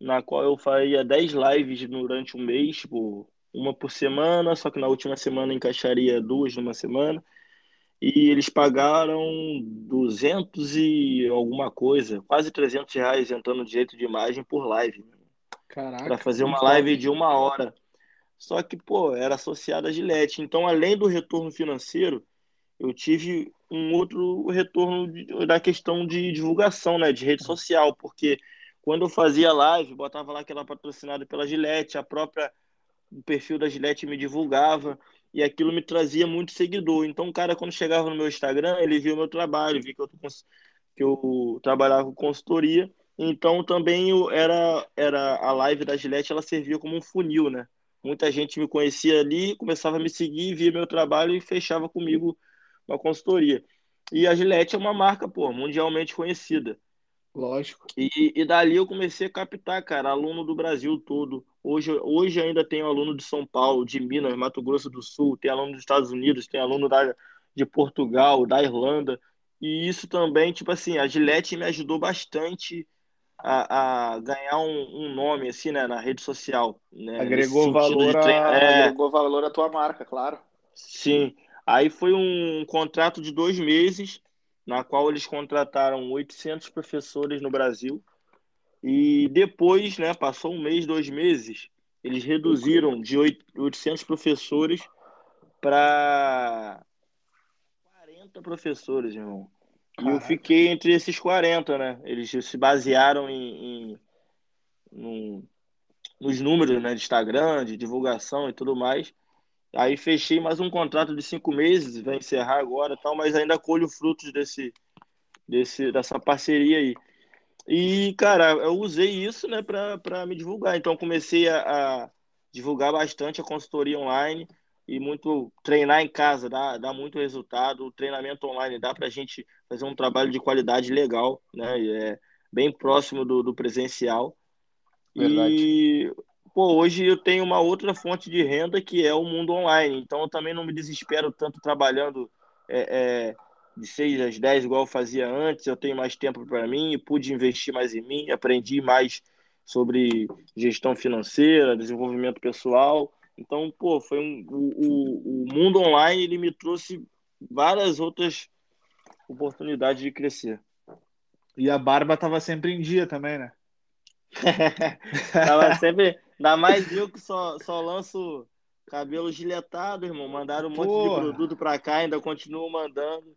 na qual eu faria 10 lives durante um mês, tipo, uma por semana, só que na última semana encaixaria duas numa semana. E eles pagaram 200 e alguma coisa, quase 300 reais entrando direito de imagem por live. Caraca. Para fazer uma live de uma hora. Só que, pô, era associada a Gillette. Então, além do retorno financeiro, eu tive um outro retorno da questão de divulgação, né, de rede social, porque quando eu fazia live, botava lá que era patrocinado pela Gillette, a própria o perfil da Gillette me divulgava e aquilo me trazia muito seguidor. Então, o cara, quando chegava no meu Instagram, ele via o meu trabalho, via que eu, que eu trabalhava com consultoria. Então, também eu, era, era a live da Gillette, ela servia como um funil, né? Muita gente me conhecia ali, começava a me seguir, via meu trabalho e fechava comigo uma consultoria. E a Gillette é uma marca, pô, mundialmente conhecida. Lógico. E, e dali eu comecei a captar, cara, aluno do Brasil todo. Hoje, hoje ainda tenho aluno de São Paulo, de Minas, Mato Grosso do Sul, tem aluno dos Estados Unidos, tem aluno da, de Portugal, da Irlanda. E isso também, tipo assim, a Gillette me ajudou bastante a, a ganhar um, um, nome, assim, né, na rede social. Né, agregou, valor a, é, agregou valor à tua marca, claro. Sim. Aí foi um contrato de dois meses na qual eles contrataram 800 professores no Brasil. E depois, né, passou um mês, dois meses, eles reduziram de 800 professores para 40 professores, irmão. Caraca. E eu fiquei entre esses 40, né? Eles se basearam em, em, nos números né, de Instagram, de divulgação e tudo mais. Aí fechei mais um contrato de cinco meses, vai encerrar agora tal, mas ainda colho frutos desse, desse, dessa parceria aí. E, cara, eu usei isso, né, para me divulgar. Então, comecei a, a, divulgar bastante a consultoria online e muito treinar em casa, dá, dá muito resultado. O treinamento online dá para a gente fazer um trabalho de qualidade legal, né, é bem próximo do, do presencial. Verdade. E pô, hoje eu tenho uma outra fonte de renda que é o mundo online. Então eu também não me desespero tanto trabalhando é, é, de 6 às 10, igual eu fazia antes. Eu tenho mais tempo para mim, pude investir mais em mim, aprendi mais sobre gestão financeira, desenvolvimento pessoal. Então, pô, foi um, o, o mundo online ele me trouxe várias outras oportunidades de crescer. E a barba estava sempre em dia também, né? tava sempre Ainda mais eu que só, só lanço cabelo giletado, irmão. Mandaram um monte Porra. de produto pra cá, ainda continuo mandando.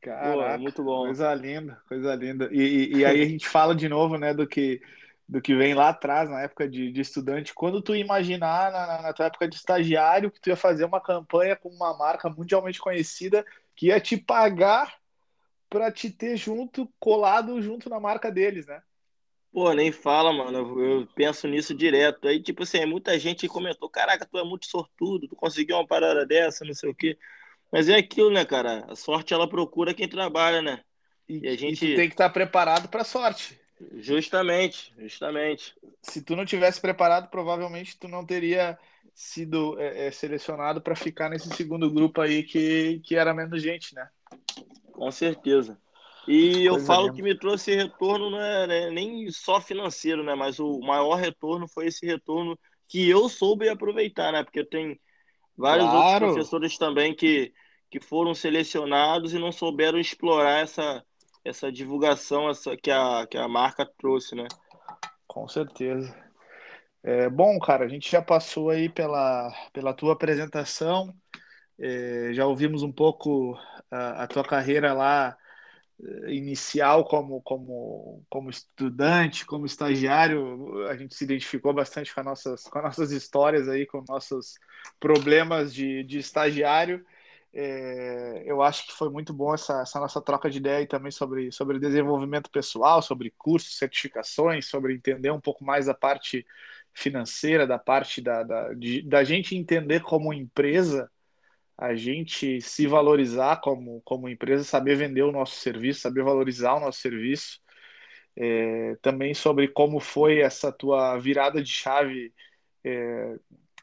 Caraca, muito bom. Coisa linda, coisa linda. E, e, e, aí a gente fala de novo, né, do que, do que vem lá atrás, na época de, de estudante. Quando tu imaginar, na, na tua época de estagiário, que tu ia fazer uma campanha com uma marca mundialmente conhecida que ia te pagar para te ter junto, colado junto na marca deles, né? Pô, nem fala, mano. Eu penso nisso direto. Aí, tipo assim, muita gente comentou: caraca, tu é muito sortudo, tu conseguiu uma parada dessa, não sei o quê. Mas é aquilo, né, cara? A sorte ela procura quem trabalha, né? E, e a gente e tem que estar preparado para sorte. Justamente, justamente. Se tu não tivesse preparado, provavelmente tu não teria sido é, é, selecionado para ficar nesse segundo grupo aí que, que era menos gente, né? Com certeza. E eu falo mesmo. que me trouxe retorno não é né, nem só financeiro, né? Mas o maior retorno foi esse retorno que eu soube aproveitar, né? Porque tem vários claro. outros professores também que, que foram selecionados e não souberam explorar essa, essa divulgação essa, que, a, que a marca trouxe, né? Com certeza. É, bom, cara, a gente já passou aí pela, pela tua apresentação, é, já ouvimos um pouco a, a tua carreira lá inicial como, como, como estudante, como estagiário, a gente se identificou bastante com, as nossas, com as nossas histórias aí, com nossos problemas de, de estagiário. É, eu acho que foi muito bom essa, essa nossa troca de ideia também sobre, sobre desenvolvimento pessoal, sobre cursos, certificações, sobre entender um pouco mais a parte financeira, da parte da, da, de, da gente entender como empresa a gente se valorizar como, como empresa, saber vender o nosso serviço, saber valorizar o nosso serviço. É, também sobre como foi essa tua virada de chave é,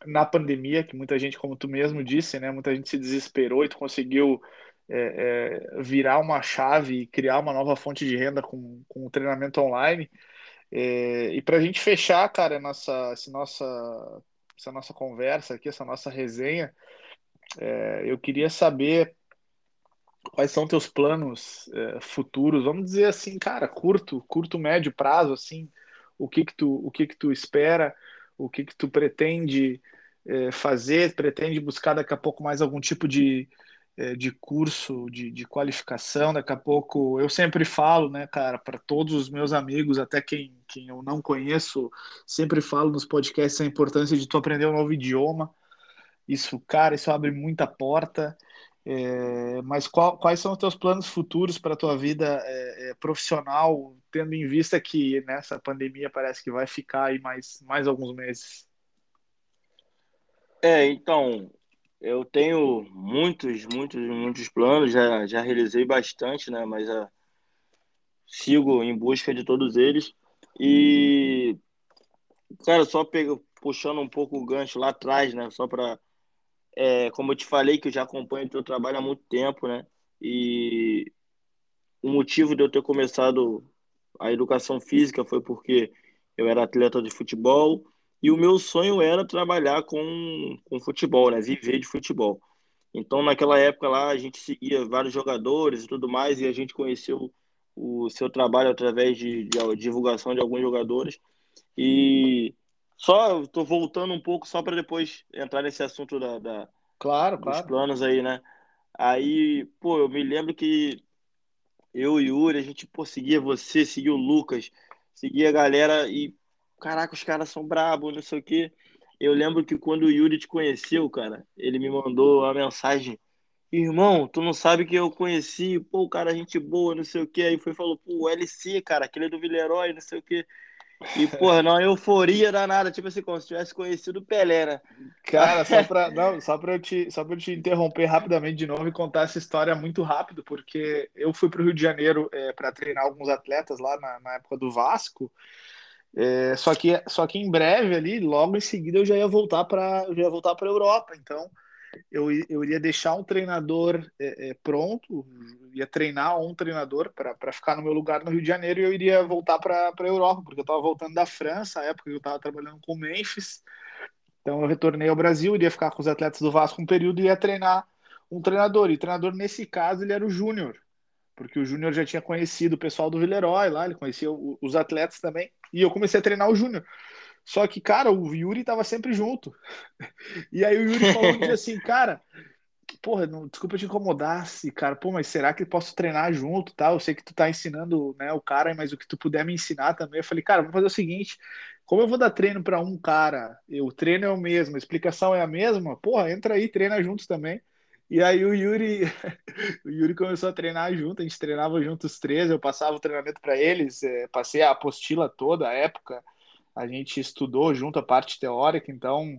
na pandemia, que muita gente, como tu mesmo disse, né, muita gente se desesperou e tu conseguiu é, é virar uma chave e criar uma nova fonte de renda com, com o treinamento online. É, e para a gente fechar, cara, nossa, essa, nossa, essa nossa conversa aqui, essa nossa resenha, é, eu queria saber quais são teus planos é, futuros, vamos dizer assim, cara, curto, curto, médio prazo, assim, o que que tu, o que que tu espera, o que que tu pretende é, fazer, pretende buscar daqui a pouco mais algum tipo de, é, de curso, de, de qualificação, daqui a pouco, eu sempre falo, né, cara, para todos os meus amigos, até quem, quem eu não conheço, sempre falo nos podcasts a importância de tu aprender um novo idioma, isso, cara, isso abre muita porta. É, mas qual, quais são os teus planos futuros para a tua vida é, é, profissional, tendo em vista que nessa pandemia parece que vai ficar aí mais, mais alguns meses? É, então, eu tenho muitos, muitos, muitos planos, já, já realizei bastante, né? Mas uh, sigo em busca de todos eles. E, cara, só pego, puxando um pouco o gancho lá atrás, né? Só para é, como eu te falei, que eu já acompanho o teu trabalho há muito tempo, né? E o motivo de eu ter começado a educação física foi porque eu era atleta de futebol e o meu sonho era trabalhar com, com futebol, né? Viver de futebol. Então, naquela época lá, a gente seguia vários jogadores e tudo mais, e a gente conheceu o seu trabalho através de, de divulgação de alguns jogadores. E só estou voltando um pouco só para depois entrar nesse assunto da, da claro, dos claro. planos aí, né? Aí, pô, eu me lembro que eu e o Yuri, a gente pô, seguia você, seguia o Lucas, seguia a galera e caraca, os caras são brabos, não sei o quê. Eu lembro que quando o Yuri te conheceu, cara, ele me mandou a mensagem: Irmão, tu não sabe que eu conheci, pô, o cara, gente boa, não sei o quê. Aí foi falou: Pô, o LC, cara, aquele é do Villeroy, não sei o quê. E, porra, não, euforia danada, tipo assim, como se tivesse conhecido o Pelé, né? Cara, só pra, não, só pra, eu te, só pra eu te interromper rapidamente de novo e contar essa história muito rápido, porque eu fui pro Rio de Janeiro é, para treinar alguns atletas lá na, na época do Vasco, é, só, que, só que em breve ali, logo em seguida, eu já ia voltar para já ia voltar para Europa, então eu, eu iria deixar um treinador é, é, pronto, ia treinar um treinador para ficar no meu lugar no Rio de Janeiro e eu iria voltar para a Europa, porque eu estava voltando da França, época eu estava trabalhando com o Memphis. Então eu retornei ao Brasil, iria ficar com os atletas do Vasco um período e ia treinar um treinador. E o treinador, nesse caso, ele era o Júnior, porque o Júnior já tinha conhecido o pessoal do Villeroy lá, ele conhecia os atletas também, e eu comecei a treinar o Júnior. Só que, cara, o Yuri tava sempre junto. E aí o Yuri falou um dia assim, cara, porra, não, desculpa te incomodar, se, cara, pô, mas será que posso treinar junto, tá? Eu sei que tu tá ensinando, né, o cara, mas o que tu puder me ensinar também. Eu falei, cara, vamos fazer o seguinte, como eu vou dar treino para um cara, o treino é o mesmo, a explicação é a mesma, porra, entra aí, treina juntos também. E aí o Yuri, o Yuri começou a treinar junto, a gente treinava juntos os três, eu passava o treinamento para eles, é, passei a apostila toda a época, a gente estudou junto a parte teórica, então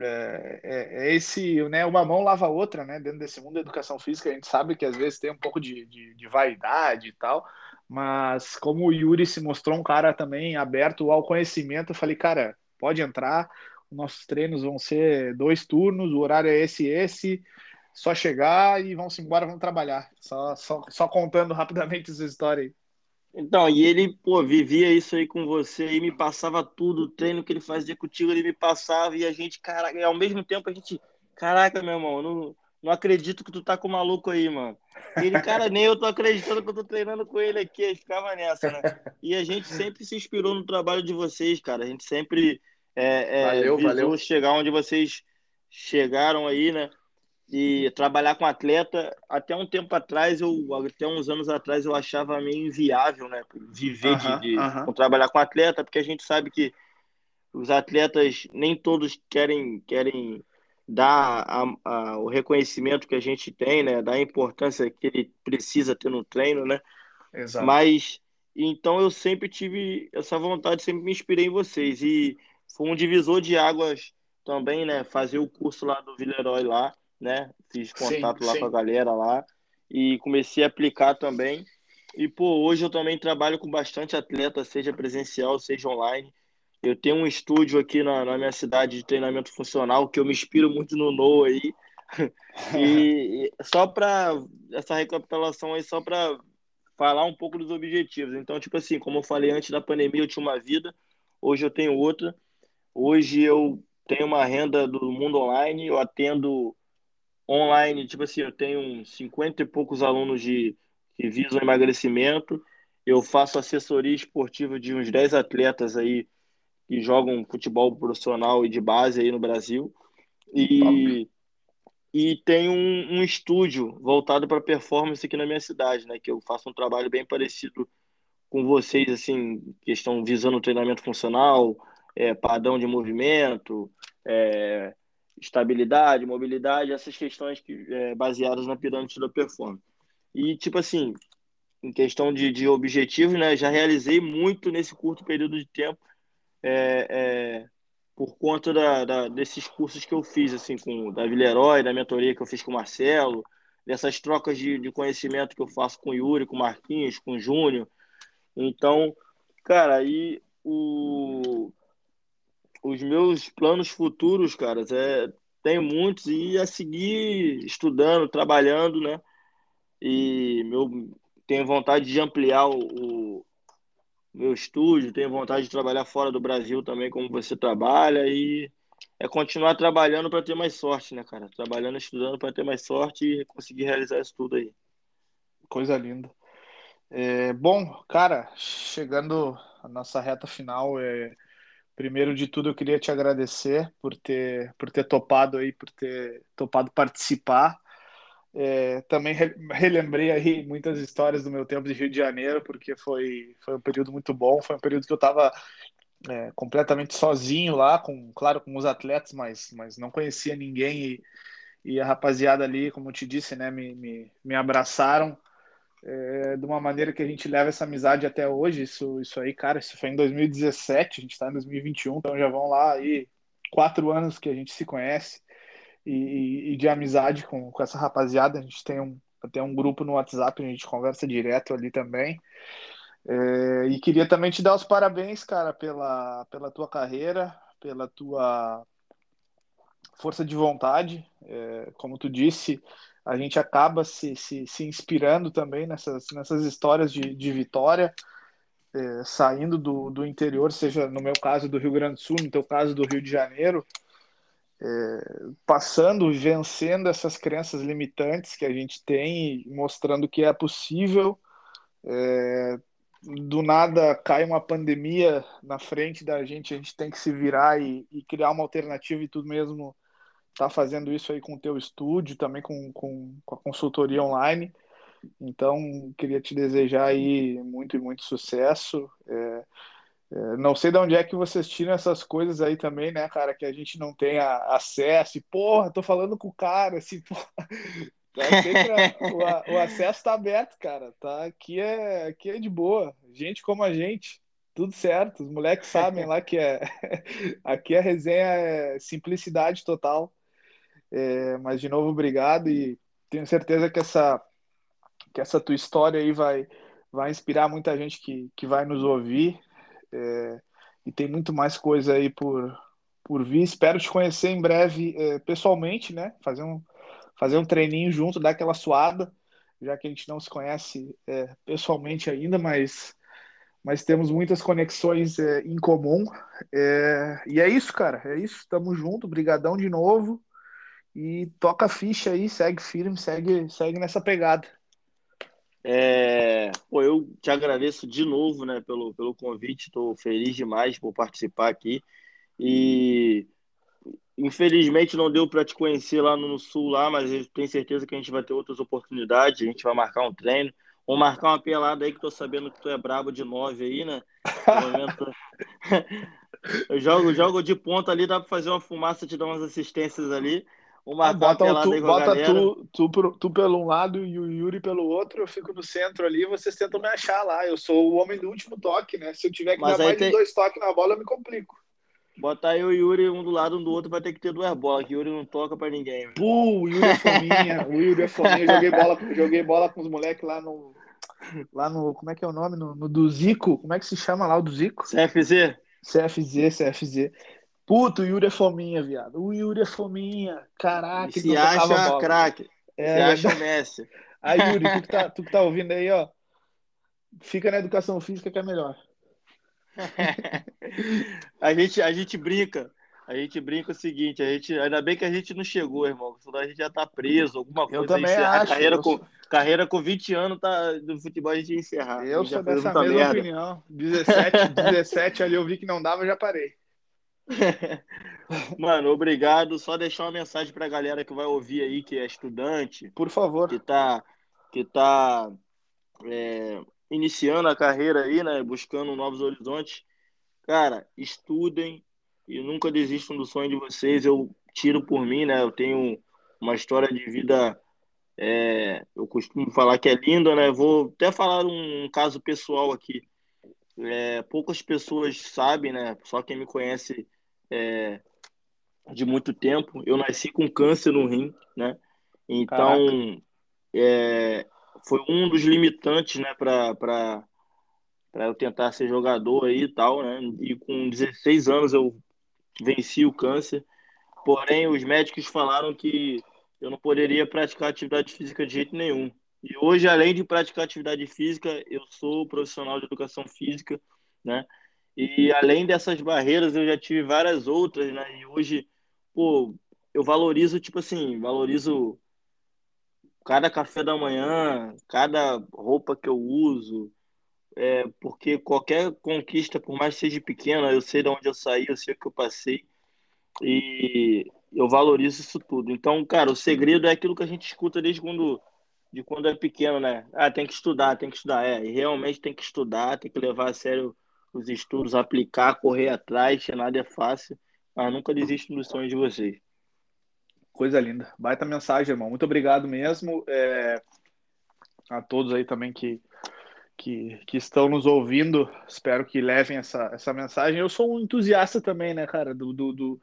é, é, é, esse, né, uma mão lava a outra, né, dentro desse mundo da educação física, a gente sabe que às vezes tem um pouco de, de, de vaidade e tal, mas como o Yuri se mostrou um cara também aberto ao conhecimento, eu falei, cara, pode entrar, nossos treinos vão ser dois turnos, o horário é esse esse, só chegar e vamos embora, vamos trabalhar. Só, só, só contando rapidamente essa história aí. Então, e ele, pô, vivia isso aí com você e me passava tudo, o treino que ele fazia contigo, ele me passava e a gente, caraca, e ao mesmo tempo a gente, caraca, meu irmão, não, não acredito que tu tá com o maluco aí, mano. Ele, cara, nem eu tô acreditando que eu tô treinando com ele aqui, aí ficava nessa, né? E a gente sempre se inspirou no trabalho de vocês, cara, a gente sempre é, é, valeu, valeu. chegar onde vocês chegaram aí, né? E trabalhar com atleta até um tempo atrás eu até uns anos atrás eu achava meio inviável né viver de, de trabalhar com atleta porque a gente sabe que os atletas nem todos querem querem dar a, a, o reconhecimento que a gente tem né da importância que ele precisa ter no treino né. Exato. mas então eu sempre tive essa vontade sempre me inspirei em vocês. E foi um divisor de águas também né fazer o curso lá do Villeroy lá né? Fiz contato sim, lá sim. com a galera lá e comecei a aplicar também. E, pô, hoje eu também trabalho com bastante atleta, seja presencial, seja online. Eu tenho um estúdio aqui na, na minha cidade de treinamento funcional, que eu me inspiro muito no No aí. e, e só para essa recapitulação aí, só para falar um pouco dos objetivos. Então, tipo assim, como eu falei antes da pandemia, eu tinha uma vida, hoje eu tenho outra. Hoje eu tenho uma renda do mundo online, eu atendo online, tipo assim, eu tenho uns 50 e poucos alunos de, que visam emagrecimento. Eu faço assessoria esportiva de uns 10 atletas aí que jogam futebol profissional e de base aí no Brasil. E, e tem um, um estúdio voltado para performance aqui na minha cidade, né? Que eu faço um trabalho bem parecido com vocês, assim, que estão visando treinamento funcional, é, padrão de movimento, é, estabilidade, mobilidade, essas questões que, é, baseadas na pirâmide da performance. E, tipo assim, em questão de, de objetivos, né, já realizei muito nesse curto período de tempo, é, é, por conta da, da, desses cursos que eu fiz, assim, com da Villeroy, da mentoria que eu fiz com o Marcelo, dessas trocas de, de conhecimento que eu faço com o Yuri, com o Marquinhos, com o Júnior. Então, cara, aí o, os meus planos futuros, cara, é, tenho muitos e a seguir estudando, trabalhando, né? E meu, tenho vontade de ampliar o, o meu estúdio, tenho vontade de trabalhar fora do Brasil também, como você trabalha, e é continuar trabalhando para ter mais sorte, né, cara? Trabalhando, estudando para ter mais sorte e conseguir realizar isso tudo aí. Coisa linda. É, bom, cara, chegando a nossa reta final, é, Primeiro de tudo, eu queria te agradecer por ter, por ter topado aí, por ter topado participar. É, também relembrei aí muitas histórias do meu tempo de Rio de Janeiro, porque foi, foi um período muito bom, foi um período que eu estava é, completamente sozinho lá, com, claro, com os atletas, mas, mas não conhecia ninguém e, e a rapaziada ali, como eu te disse, né, me, me, me abraçaram é, de uma maneira que a gente leva essa amizade até hoje. Isso, isso aí, cara, isso foi em 2017, a gente está em 2021, então já vão lá aí quatro anos que a gente se conhece e, e de amizade com, com essa rapaziada. A gente tem um, tem um grupo no WhatsApp, a gente conversa direto ali também. É, e queria também te dar os parabéns, cara, pela, pela tua carreira, pela tua força de vontade. É, como tu disse, a gente acaba se, se, se inspirando também nessas, nessas histórias de, de vitória, é, saindo do, do interior, seja no meu caso do Rio Grande do Sul, no teu caso do Rio de Janeiro, é, passando, vencendo essas crenças limitantes que a gente tem mostrando que é possível. É, do nada cai uma pandemia na frente da gente, a gente tem que se virar e, e criar uma alternativa e tudo mesmo tá fazendo isso aí com o teu estúdio, também com, com, com a consultoria online. Então, queria te desejar aí muito e muito sucesso. É, é, não sei de onde é que vocês tiram essas coisas aí também, né, cara, que a gente não tem acesso. E, porra, tô falando com o cara, assim, porra. Sempre, o, o, acesso tá aberto, cara. Tá? Aqui, é, aqui é de boa. Gente como a gente. Tudo certo. Os moleques sabem lá que é. Aqui a resenha é simplicidade total. É, mas de novo, obrigado e tenho certeza que essa que essa tua história aí vai vai inspirar muita gente que, que vai nos ouvir é, e tem muito mais coisa aí por por vir. Espero te conhecer em breve é, pessoalmente, né? Fazer um fazer um treininho junto, dar aquela suada, já que a gente não se conhece é, pessoalmente ainda, mas, mas temos muitas conexões é, em comum. É, e é isso, cara, é isso, tamo junto, brigadão de novo, e toca a ficha aí, segue firme, segue, segue nessa pegada. É, pô, eu te agradeço de novo, né, pelo, pelo convite. Estou feliz demais por participar aqui. E infelizmente não deu para te conhecer lá no sul lá, mas eu tenho certeza que a gente vai ter outras oportunidades. A gente vai marcar um treino, ou marcar uma pelada aí que tô sabendo que tu é brabo de nove aí, né? Momento... eu jogo, jogo de ponta ali, dá para fazer uma fumaça, te dar umas assistências ali. Uma ah, bota tu, bota tu, tu, tu, pelo um lado e o Yuri pelo outro, eu fico no centro ali, vocês tentam me achar lá. Eu sou o homem do último toque, né? Se eu tiver que Mas dar mais tem... de dois toques na bola, eu me complico. Botar eu e o Yuri um do lado um do outro, vai ter que ter duas bolas, que o Yuri não toca pra ninguém. Pô, o Yuri é fominha, o Yuri é fominha. Joguei bola, joguei bola com os moleques lá no. Lá no. Como é que é o nome? No, no do Zico. Como é que se chama lá o do Zico? CFZ. CFZ, CFZ. Puto, o Yuri é fominha, viado. O Yuri é fominha. Caraca, e se acha craque. É, se acha Messi. Aí, Yuri, tu que, tá, tu que tá ouvindo aí, ó. Fica na educação física que é melhor. a, gente, a gente brinca. A gente brinca o seguinte, a gente, ainda bem que a gente não chegou, irmão, senão a gente já tá preso, alguma coisa. Eu também acho. Carreira, com, sou... carreira com 20 anos tá, do futebol a gente ia encerrar. Eu sou dessa mesma merda. opinião. 17, 17 ali eu vi que não dava, já parei. Mano, obrigado. Só deixar uma mensagem pra galera que vai ouvir aí, que é estudante. Por favor. Que tá, que tá é, iniciando a carreira aí, né? Buscando novos horizontes. Cara, estudem e nunca desistam do sonho de vocês. Eu tiro por mim, né? Eu tenho uma história de vida. É, eu costumo falar que é linda, né? Vou até falar um caso pessoal aqui. É, poucas pessoas sabem, né? Só quem me conhece é, de muito tempo. Eu nasci com câncer no rim, né? Então, é, foi um dos limitantes, né, para eu tentar ser jogador aí e tal, né? E com 16 anos eu venci o câncer. Porém, os médicos falaram que eu não poderia praticar atividade física de jeito nenhum. E hoje, além de praticar atividade física, eu sou profissional de educação física, né? E além dessas barreiras, eu já tive várias outras, né? E hoje, pô, eu valorizo, tipo assim, valorizo cada café da manhã, cada roupa que eu uso, é, porque qualquer conquista, por mais que seja pequena, eu sei de onde eu saí, eu sei o que eu passei, e eu valorizo isso tudo. Então, cara, o segredo é aquilo que a gente escuta desde quando, de quando é pequeno, né? Ah, tem que estudar, tem que estudar. É, realmente tem que estudar, tem que levar a sério os estudos, aplicar, correr atrás, nada é fácil, mas nunca desisto dos sonhos de vocês. Coisa linda. Baita mensagem, irmão. Muito obrigado mesmo. É... A todos aí também que, que, que estão nos ouvindo. Espero que levem essa, essa mensagem. Eu sou um entusiasta também, né, cara, do, do, do,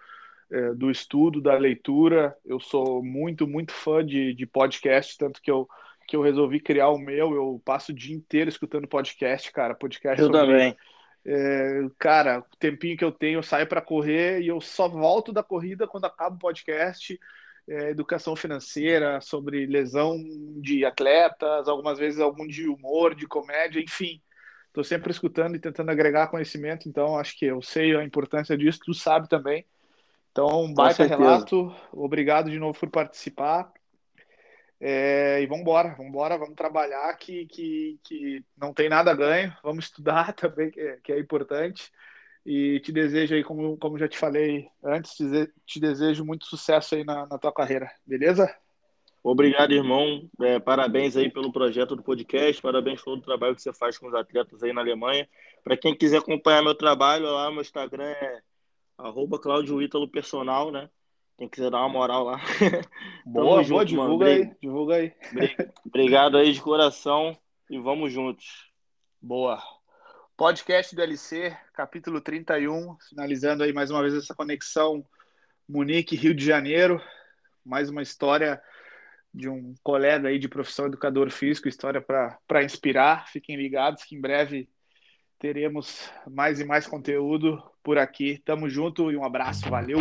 é, do estudo, da leitura. Eu sou muito, muito fã de, de podcast, tanto que eu, que eu resolvi criar o meu. Eu passo o dia inteiro escutando podcast, cara. Podcast eu sobre, também é, cara, o tempinho que eu tenho, eu saio para correr e eu só volto da corrida quando acaba o podcast. É, educação financeira, sobre lesão de atletas, algumas vezes algum de humor, de comédia, enfim. Estou sempre escutando e tentando agregar conhecimento, então acho que eu sei a importância disso, tu sabe também. Então, um baita relato, obrigado de novo por participar. É, e vamos embora, vamos embora, vamos trabalhar que, que, que não tem nada a ganho, vamos estudar também, que é, que é importante. E te desejo aí, como, como já te falei antes, te, desejo muito sucesso aí na, na tua carreira, beleza? Obrigado, irmão. É, parabéns aí pelo projeto do podcast, parabéns pelo trabalho que você faz com os atletas aí na Alemanha. Para quem quiser acompanhar meu trabalho, lá meu Instagram é arroba Personal, né? Quem quiser dar uma moral lá. Boa, boa, junto, divulga aí, divulga aí. Obrigado aí de coração e vamos juntos. Boa. Podcast do LC, capítulo 31, finalizando aí mais uma vez essa conexão Munique, Rio de Janeiro. Mais uma história de um colega aí de profissão educador físico, história para inspirar. Fiquem ligados que em breve teremos mais e mais conteúdo por aqui. Tamo junto e um abraço, valeu!